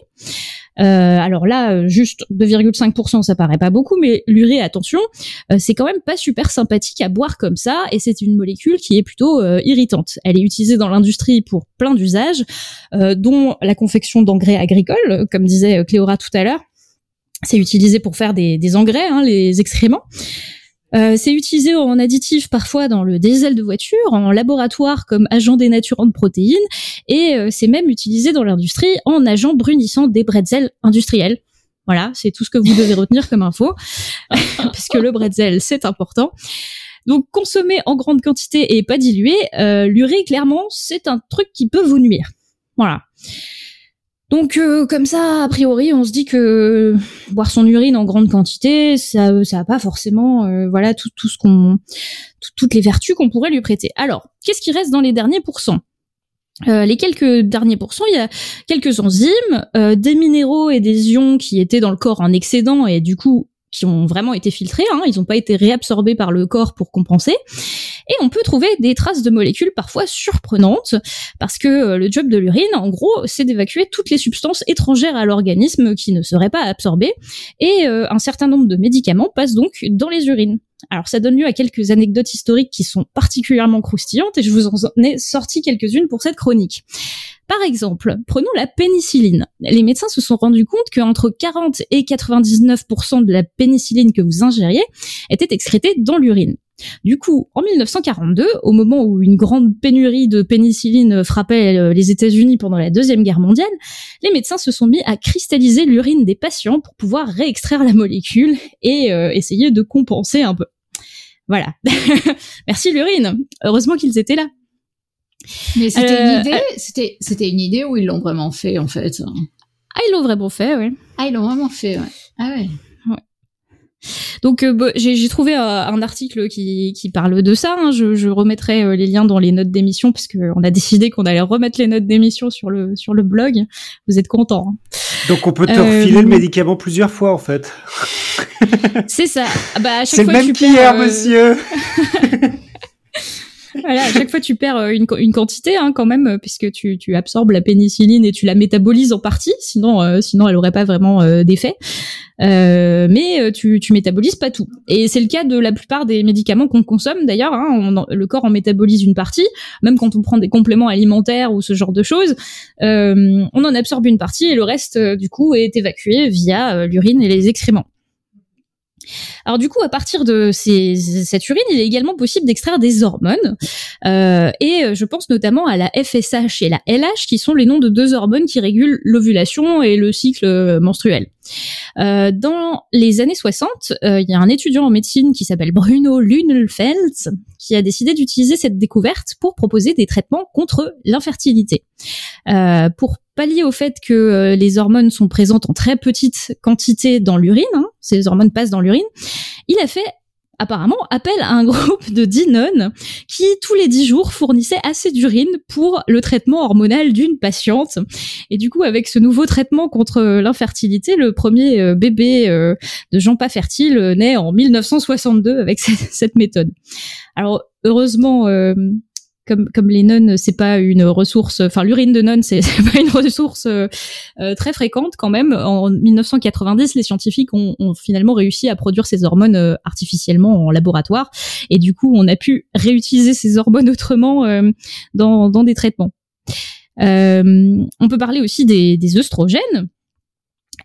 Euh, alors là, euh, juste 2,5%, ça paraît pas beaucoup, mais l'urée, attention, euh, c'est quand même pas super sympathique à boire comme ça, et c'est une molécule qui est plutôt euh, irritante. Elle est utilisée dans l'industrie pour plein d'usages, dont la confection d'engrais agricoles, comme disait Cléora tout à l'heure. C'est utilisé pour faire des, des engrais, hein, les excréments. Euh, c'est utilisé en additif parfois dans le diesel de voiture, en laboratoire comme agent dénaturant de protéines, et euh, c'est même utilisé dans l'industrie en agent brunissant des bretzels industriels. Voilà, c'est tout ce que vous devez retenir comme info, parce que le bretzel c'est important. Donc consommer en grande quantité et pas dilué, euh, l'urée clairement c'est un truc qui peut vous nuire. Voilà. Donc euh, comme ça, a priori, on se dit que boire son urine en grande quantité, ça, ça pas forcément, euh, voilà, tout, ce qu'on, tout- toutes les vertus qu'on pourrait lui prêter. Alors, qu'est-ce qui reste dans les derniers pourcents Euh, les quelques derniers pourcents, il y a quelques enzymes, euh, des minéraux et des ions qui étaient dans le corps en excédent et du coup qui ont vraiment été filtrés, hein, ils n'ont pas été réabsorbés par le corps pour compenser. Et on peut trouver des traces de molécules parfois surprenantes, parce que euh, le job de l'urine, en gros, c'est d'évacuer toutes les substances étrangères à l'organisme qui ne seraient pas absorbées, et euh, un certain nombre de médicaments passent donc dans les urines. Alors ça donne lieu à quelques anecdotes historiques qui sont particulièrement croustillantes, et je vous en ai sorti quelques-unes pour cette chronique. Par exemple, prenons la pénicilline. Les médecins se sont rendus compte qu'entre 40 et 99% de la pénicilline que vous ingériez était excrétée dans l'urine. Du coup, en 1942, au moment où une grande pénurie de pénicilline frappait euh, les États-Unis pendant la Deuxième Guerre mondiale, les médecins se sont mis à cristalliser l'urine des patients pour pouvoir réextraire la molécule et euh, essayer de compenser un peu. Voilà. Merci l'urine. Heureusement qu'ils étaient là. Mais c'était Euh, une idée, c'était, c'était une idée où ils l'ont vraiment fait, en fait? Ah, ils l'ont vraiment fait, ouais. Ah, ils l'ont vraiment fait, ouais. Ah ouais. Donc euh, bah, j'ai trouvé euh, un article qui, qui parle de ça. hein. Je, je remettrai euh, les liens dans les notes d'émission parce qu'on a décidé qu'on allait remettre les notes d'émission sur le sur le blog. Vous êtes contents. hein. Donc on peut te refiler le médicament plusieurs fois en fait. C'est ça. Ah Bah, à chaque C'est le même qu'hier, monsieur. Voilà, à chaque fois tu perds euh, une, une quantité hein, quand même, euh, puisque tu, tu absorbes la pénicilline et tu la métabolises en partie, sinon euh, sinon elle aurait pas vraiment euh, d'effet. Euh, mais euh, tu, tu métabolises pas tout. Et c'est le cas de la plupart des médicaments qu'on consomme d'ailleurs. Hein, le corps en métabolise une partie, même quand on prend des compléments alimentaires ou ce genre de choses, on en absorbe une partie et le reste du coup est évacué via l'urine et les excréments. Alors du coup, à partir de ces, cette urine, il est également possible d'extraire des hormones. Euh, et je pense notamment à la FSH et la LH, qui sont les noms de deux hormones qui régulent l'ovulation et le cycle menstruel. Euh, dans les années 60, euh, il y a un étudiant en médecine qui s'appelle Bruno Lunelfeld qui a décidé d'utiliser cette découverte pour proposer des traitements contre l'infertilité. Euh, pour pallier au fait que euh, les hormones sont présentes en très petite quantité dans l'urine, hein, ces hormones passent dans l'urine, il a fait apparemment appelle à un groupe de 10 nonnes qui tous les 10 jours fournissaient assez d'urine pour le traitement hormonal d'une patiente. Et du coup, avec ce nouveau traitement contre l'infertilité, le premier euh, bébé euh, de gens pas fertiles euh, naît en 1962 avec cette, méthode. Alors heureusement, comme comme les nonnes, c'est pas une ressource. Enfin, l'urine de nonnes, c'est pas une ressource euh, euh, très fréquente quand même. En 1990, les scientifiques ont, ont finalement réussi à produire ces hormones euh, artificiellement en laboratoire, et du coup, on a pu réutiliser ces hormones autrement dans dans des traitements. on peut parler aussi des, des œstrogènes.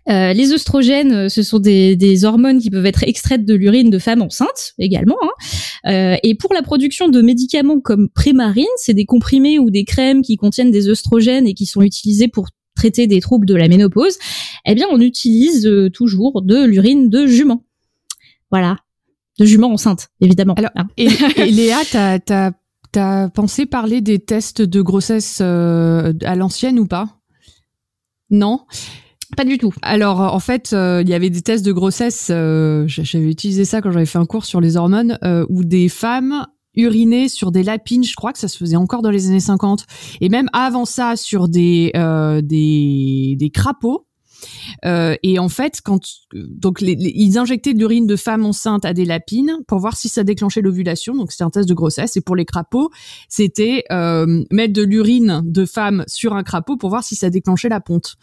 Euh, les œstrogènes, euh, ce sont des, hormones qui peuvent être extraites de l'urine de femmes enceintes également. Hein. Euh, et pour la production de médicaments comme Prémarine, c'est des comprimés ou des crèmes qui contiennent des œstrogènes et qui sont utilisés pour traiter des troubles de la ménopause. Eh bien, on utilise toujours de l'urine de jument. Voilà, de jument enceinte, évidemment. Alors, hein. et, Léa, t'as as, pensé parler des tests de grossesse à l'ancienne ou pas? Non? Pas du tout. Alors en fait, euh, il y avait des tests de grossesse. Euh, j'avais utilisé ça quand j'avais fait un cours sur les hormones, euh, où des femmes urinaient sur des lapines. Je crois que ça se faisait encore dans les années 50, et même avant ça sur des des, des crapauds. et en fait, quand donc ils injectaient de l'urine de femmes enceintes à des lapines pour voir si ça déclenchait l'ovulation. Donc c'était un test de grossesse. Et pour les crapauds, c'était mettre de l'urine de femmes sur un crapaud pour voir si ça déclenchait la ponte.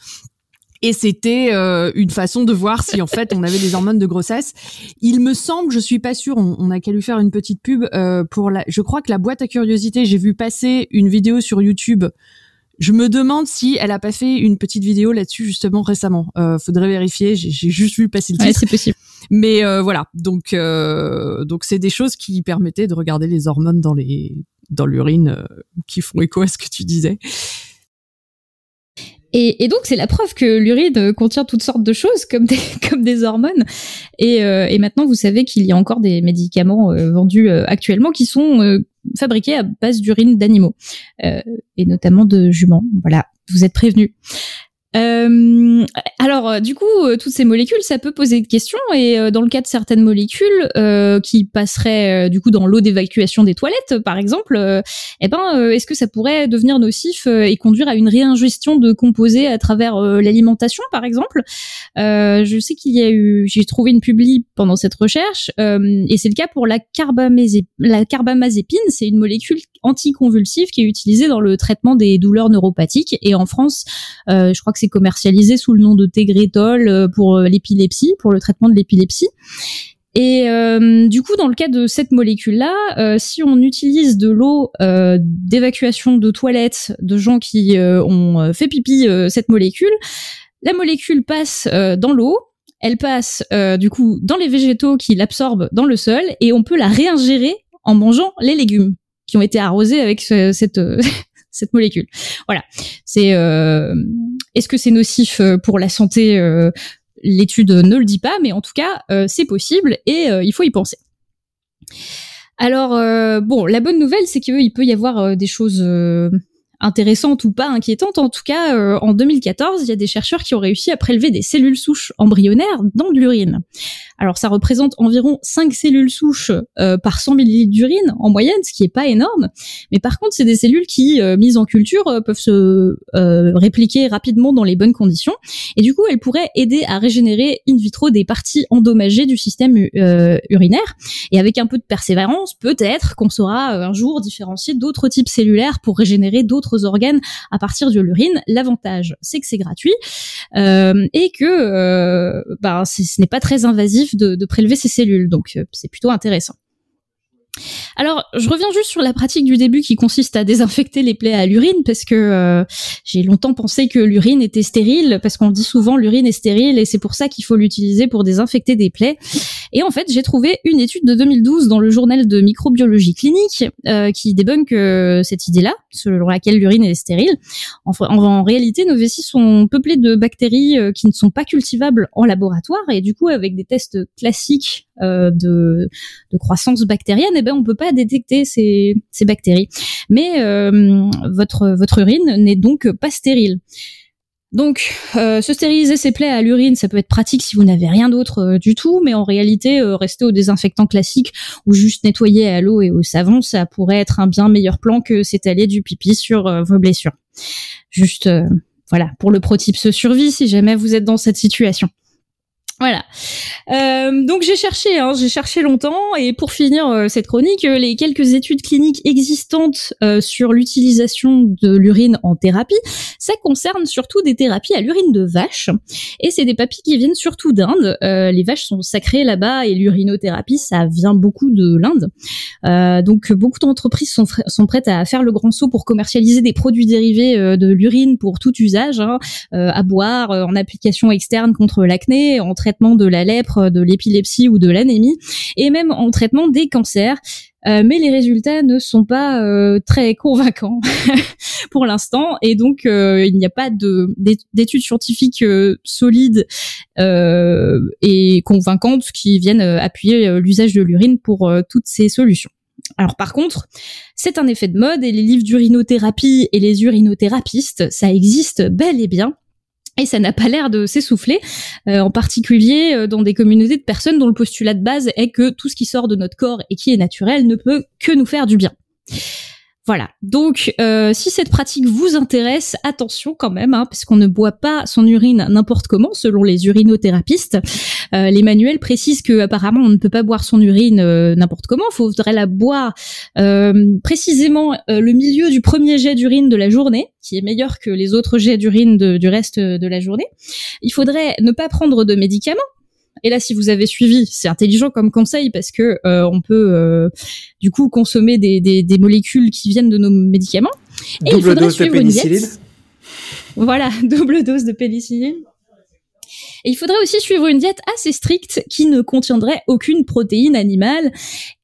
Et c'était euh, une façon de voir si en fait on avait des hormones de grossesse. Il me semble, je suis pas sûre, on, a qu'à lui faire une petite pub euh, pour la. Je crois que la boîte à curiosité, j'ai vu passer une vidéo sur YouTube. Je me demande si elle a pas fait une petite vidéo là-dessus justement récemment. Euh, faudrait vérifier. J'ai juste vu passer le titre. Ouais, c'est possible. Mais euh, voilà, donc donc c'est des choses qui permettaient de regarder les hormones dans les dans l'urine qui font écho à ce que tu disais. Et, donc c'est la preuve que l'urine contient toutes sortes de choses comme des, comme des hormones. Et, euh, et maintenant vous savez qu'il y a encore des médicaments euh, vendus euh, actuellement qui sont fabriqués à base d'urine d'animaux et notamment de juments. Voilà, vous êtes prévenus. Euh, alors, euh, du coup, euh, toutes ces molécules, ça peut poser des questions. Et dans le cas de certaines molécules qui passeraient du coup dans l'eau d'évacuation des toilettes, par exemple, eh ben, est-ce que ça pourrait devenir nocif et conduire à une réingestion de composés à travers l'alimentation, par exemple? Je sais qu'il y a eu, j'ai trouvé une publi pendant cette recherche, et c'est le cas pour la carbamazépine. La carbamazépine, c'est une molécule anticonvulsive qui est utilisée dans le traitement des douleurs neuropathiques. Et en France, je crois que c'est commercialisé sous le nom de Tegretol euh, pour euh, l'épilepsie, pour le traitement de l'épilepsie. Et euh, du coup, dans le cas de cette molécule-là, si on utilise de l'eau d'évacuation de toilettes de gens qui ont fait pipi cette molécule, la molécule passe dans l'eau, elle passe du coup dans les végétaux qui l'absorbent dans le sol, et on peut la réingérer en mangeant les légumes qui ont été arrosés avec cette cette molécule. Voilà. C'est euh, est-ce que c'est nocif euh, pour la santé euh, L'étude ne le dit pas, mais en tout cas, c'est possible et il faut y penser. Alors bon, la bonne nouvelle, c'est qu'il peut y avoir des choses intéressante ou pas inquiétante. En tout cas, euh, en 2014, il y a des chercheurs qui ont réussi à prélever des cellules souches embryonnaires dans de l'urine. Alors ça représente environ 5 cellules souches euh, par 100 ml d'urine en moyenne, ce qui est pas énorme. Mais par contre, c'est des cellules qui, euh, mises en culture, peuvent se répliquer rapidement dans les bonnes conditions. Et du coup, elles pourraient aider à régénérer in vitro des parties endommagées du système urinaire. Et avec un peu de persévérance, peut-être qu'on saura un jour différencier d'autres types cellulaires pour régénérer d'autres organes à partir de l'urine. L'avantage, c'est que c'est gratuit euh, et que euh, bah, ce n'est pas très invasif de, de prélever ces cellules. Donc euh, c'est plutôt intéressant. Alors, je reviens juste sur la pratique du début qui consiste à désinfecter les plaies à l'urine parce que euh, j'ai longtemps pensé que l'urine était stérile parce qu'on dit souvent l'urine est stérile et c'est pour ça qu'il faut l'utiliser pour désinfecter des plaies. Et en fait, j'ai trouvé une étude de 2012 dans le journal de microbiologie clinique euh, qui débunk euh, cette idée-là, selon laquelle l'urine est stérile. En, en, en, réalité, nos vessies sont peuplées de bactéries qui ne sont pas cultivables en laboratoire et du coup, avec des tests classiques euh, de, croissance bactérienne, eh ben on peut pas détecter ces, ces bactéries. Mais euh, votre votre urine n'est donc pas stérile. Donc, euh, se stériliser ses plaies à l'urine, ça peut être pratique si vous n'avez rien d'autre du tout, mais en réalité, rester au désinfectant classique ou juste nettoyer à l'eau et au savon, ça pourrait être un bien meilleur plan que s'étaler du pipi sur vos blessures. Juste, voilà, pour le pro se survie si jamais vous êtes dans cette situation. Voilà. Euh, donc j'ai cherché, hein, j'ai cherché longtemps, et pour finir euh, cette chronique, euh, les quelques études cliniques existantes euh, sur l'utilisation de l'urine en thérapie, ça concerne surtout des thérapies à l'urine de vache, et c'est des papilles qui viennent surtout d'Inde. les vaches sont sacrées là-bas, et l'urinothérapie, ça vient beaucoup de l'Inde. donc beaucoup d'entreprises sont, prêtes à faire le grand saut pour commercialiser des produits dérivés de l'urine pour tout usage, hein, à boire, en application externe contre l'acné, entre traitement de la lèpre, de l'épilepsie ou de l'anémie, et même en traitement des cancers. Euh, mais les résultats ne sont pas euh, très convaincants pour l'instant, et donc euh, il n'y a pas de d'études scientifiques solides et convaincantes qui viennent appuyer l'usage de l'urine pour toutes ces solutions. Alors par contre, c'est un effet de mode et les livres d'urinothérapie et les urinothérapistes, ça existe bel et bien et ça n'a pas l'air de s'essouffler, euh, en particulier euh, dans des communautés de personnes dont le postulat de base est que tout ce qui sort de notre corps et qui est naturel ne peut que nous faire du bien. Voilà. Donc, euh, si cette pratique vous intéresse, attention quand même, hein, parce qu'on ne boit pas son urine n'importe comment, selon les urinothérapistes. Euh, les manuels précisent que apparemment on ne peut pas boire son urine euh, n'importe comment. Il faudrait la boire euh, précisément le milieu du premier jet d'urine de la journée, qui est meilleur que les autres jets d'urine du reste de la journée. Il faudrait ne pas prendre de médicaments et là, si vous avez suivi, c'est intelligent comme conseil parce que euh, on peut euh, du coup consommer des, des, des, molécules qui viennent de nos médicaments. Et double dose de pénicilline. Voilà, double dose de pénicilline. Et il faudrait aussi suivre une diète assez stricte qui ne contiendrait aucune protéine animale.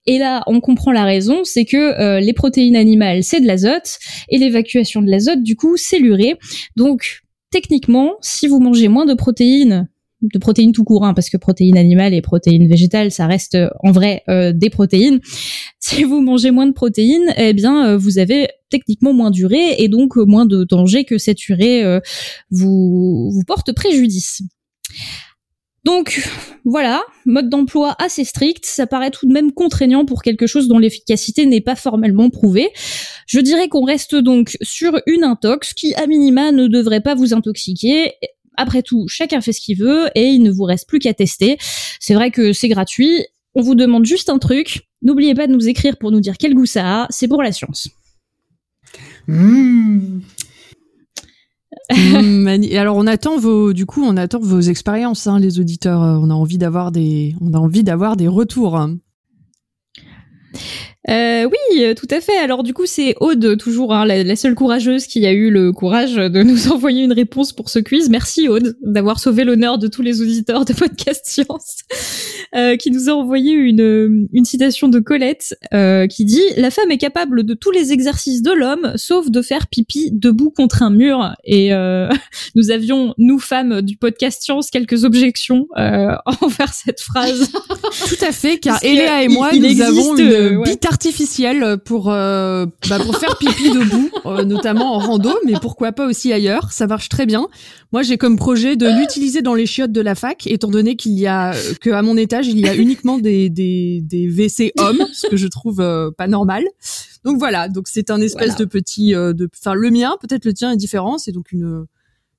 Et là, on comprend la raison, c'est que euh, les protéines animales, c'est de l'azote, et l'évacuation de l'azote, du coup, c'est l'urée. Donc, techniquement, si vous mangez moins de protéines de protéines tout court, hein, parce que protéines animales et protéines végétales, ça reste euh, en vrai euh, des protéines. Si vous mangez moins de protéines, eh bien, euh, vous avez techniquement moins d'urée et donc moins de danger que cette urée vous, vous porte préjudice. Donc voilà, mode d'emploi assez strict, ça paraît tout de même contraignant pour quelque chose dont l'efficacité n'est pas formellement prouvée. Je dirais qu'on reste donc sur une intox qui à minima ne devrait pas vous intoxiquer après tout, chacun fait ce qu'il veut et il ne vous reste plus qu'à tester. C'est vrai que c'est gratuit. On vous demande juste un truc. N'oubliez pas de nous écrire pour nous dire quel goût ça a. C'est pour la science. Mmh. mmh alors on attend vos, du coup, on attend vos expériences, hein, les auditeurs. On a envie d'avoir des, on a envie d'avoir des retours. Euh, oui, euh, tout à fait. Alors du coup, c'est Aude, toujours hein, la, seule courageuse qui a eu le courage de nous envoyer une réponse pour ce quiz. Merci Aude d'avoir sauvé l'honneur de tous les auditeurs de Podcast Science, euh, qui nous a envoyé une, une citation de Colette euh, qui dit « La femme est capable de tous les exercices de l'homme, sauf de faire pipi debout contre un mur. » Et euh, nous avions, nous femmes du Podcast Science, quelques objections envers cette phrase. tout à fait, car Eléa et moi, nous avons une ouais artificielle pour euh, bah, pour faire pipi debout, euh, notamment en rando, mais pourquoi pas aussi ailleurs. Ça marche très bien. Moi, j'ai comme projet de l'utiliser dans les chiottes de la fac, étant donné qu'il y a que à mon étage il y a uniquement des des, des WC hommes, ce que je trouve euh, pas normal. Donc voilà, donc c'est un espèce de petit, de, enfin le mien, peut-être le tien est différent, c'est donc une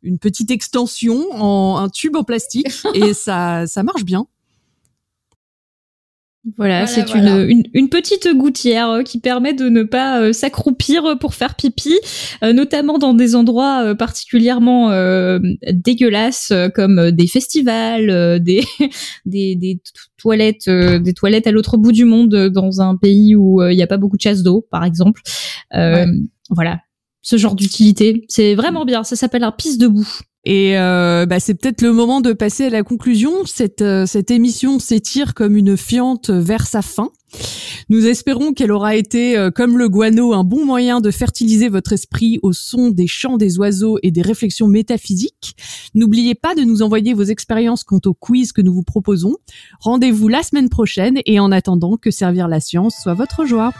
une petite extension en un tube en plastique et ça ça marche bien. Voilà, c'est Une, une, petite gouttière euh, qui permet de ne pas euh, s'accroupir pour faire pipi, euh, notamment dans des endroits particulièrement dégueulasses comme des festivals, des, des, des toilettes, des toilettes à l'autre bout du monde dans un pays où il n'y a pas beaucoup de chasse d'eau, par exemple. Voilà, ce genre d'utilité, c'est vraiment bien. Ça s'appelle un pisse debout. Et euh, bah, c'est peut-être le moment de passer à la conclusion. Cette, euh, cette émission s'étire comme une fiente vers sa fin. Nous espérons qu'elle aura été, euh, comme le guano, un bon moyen de fertiliser votre esprit au son des chants des oiseaux et des réflexions métaphysiques. N'oubliez pas de nous envoyer vos expériences quant au quiz que nous vous proposons. Rendez-vous la semaine prochaine et en attendant que servir la science soit votre joie.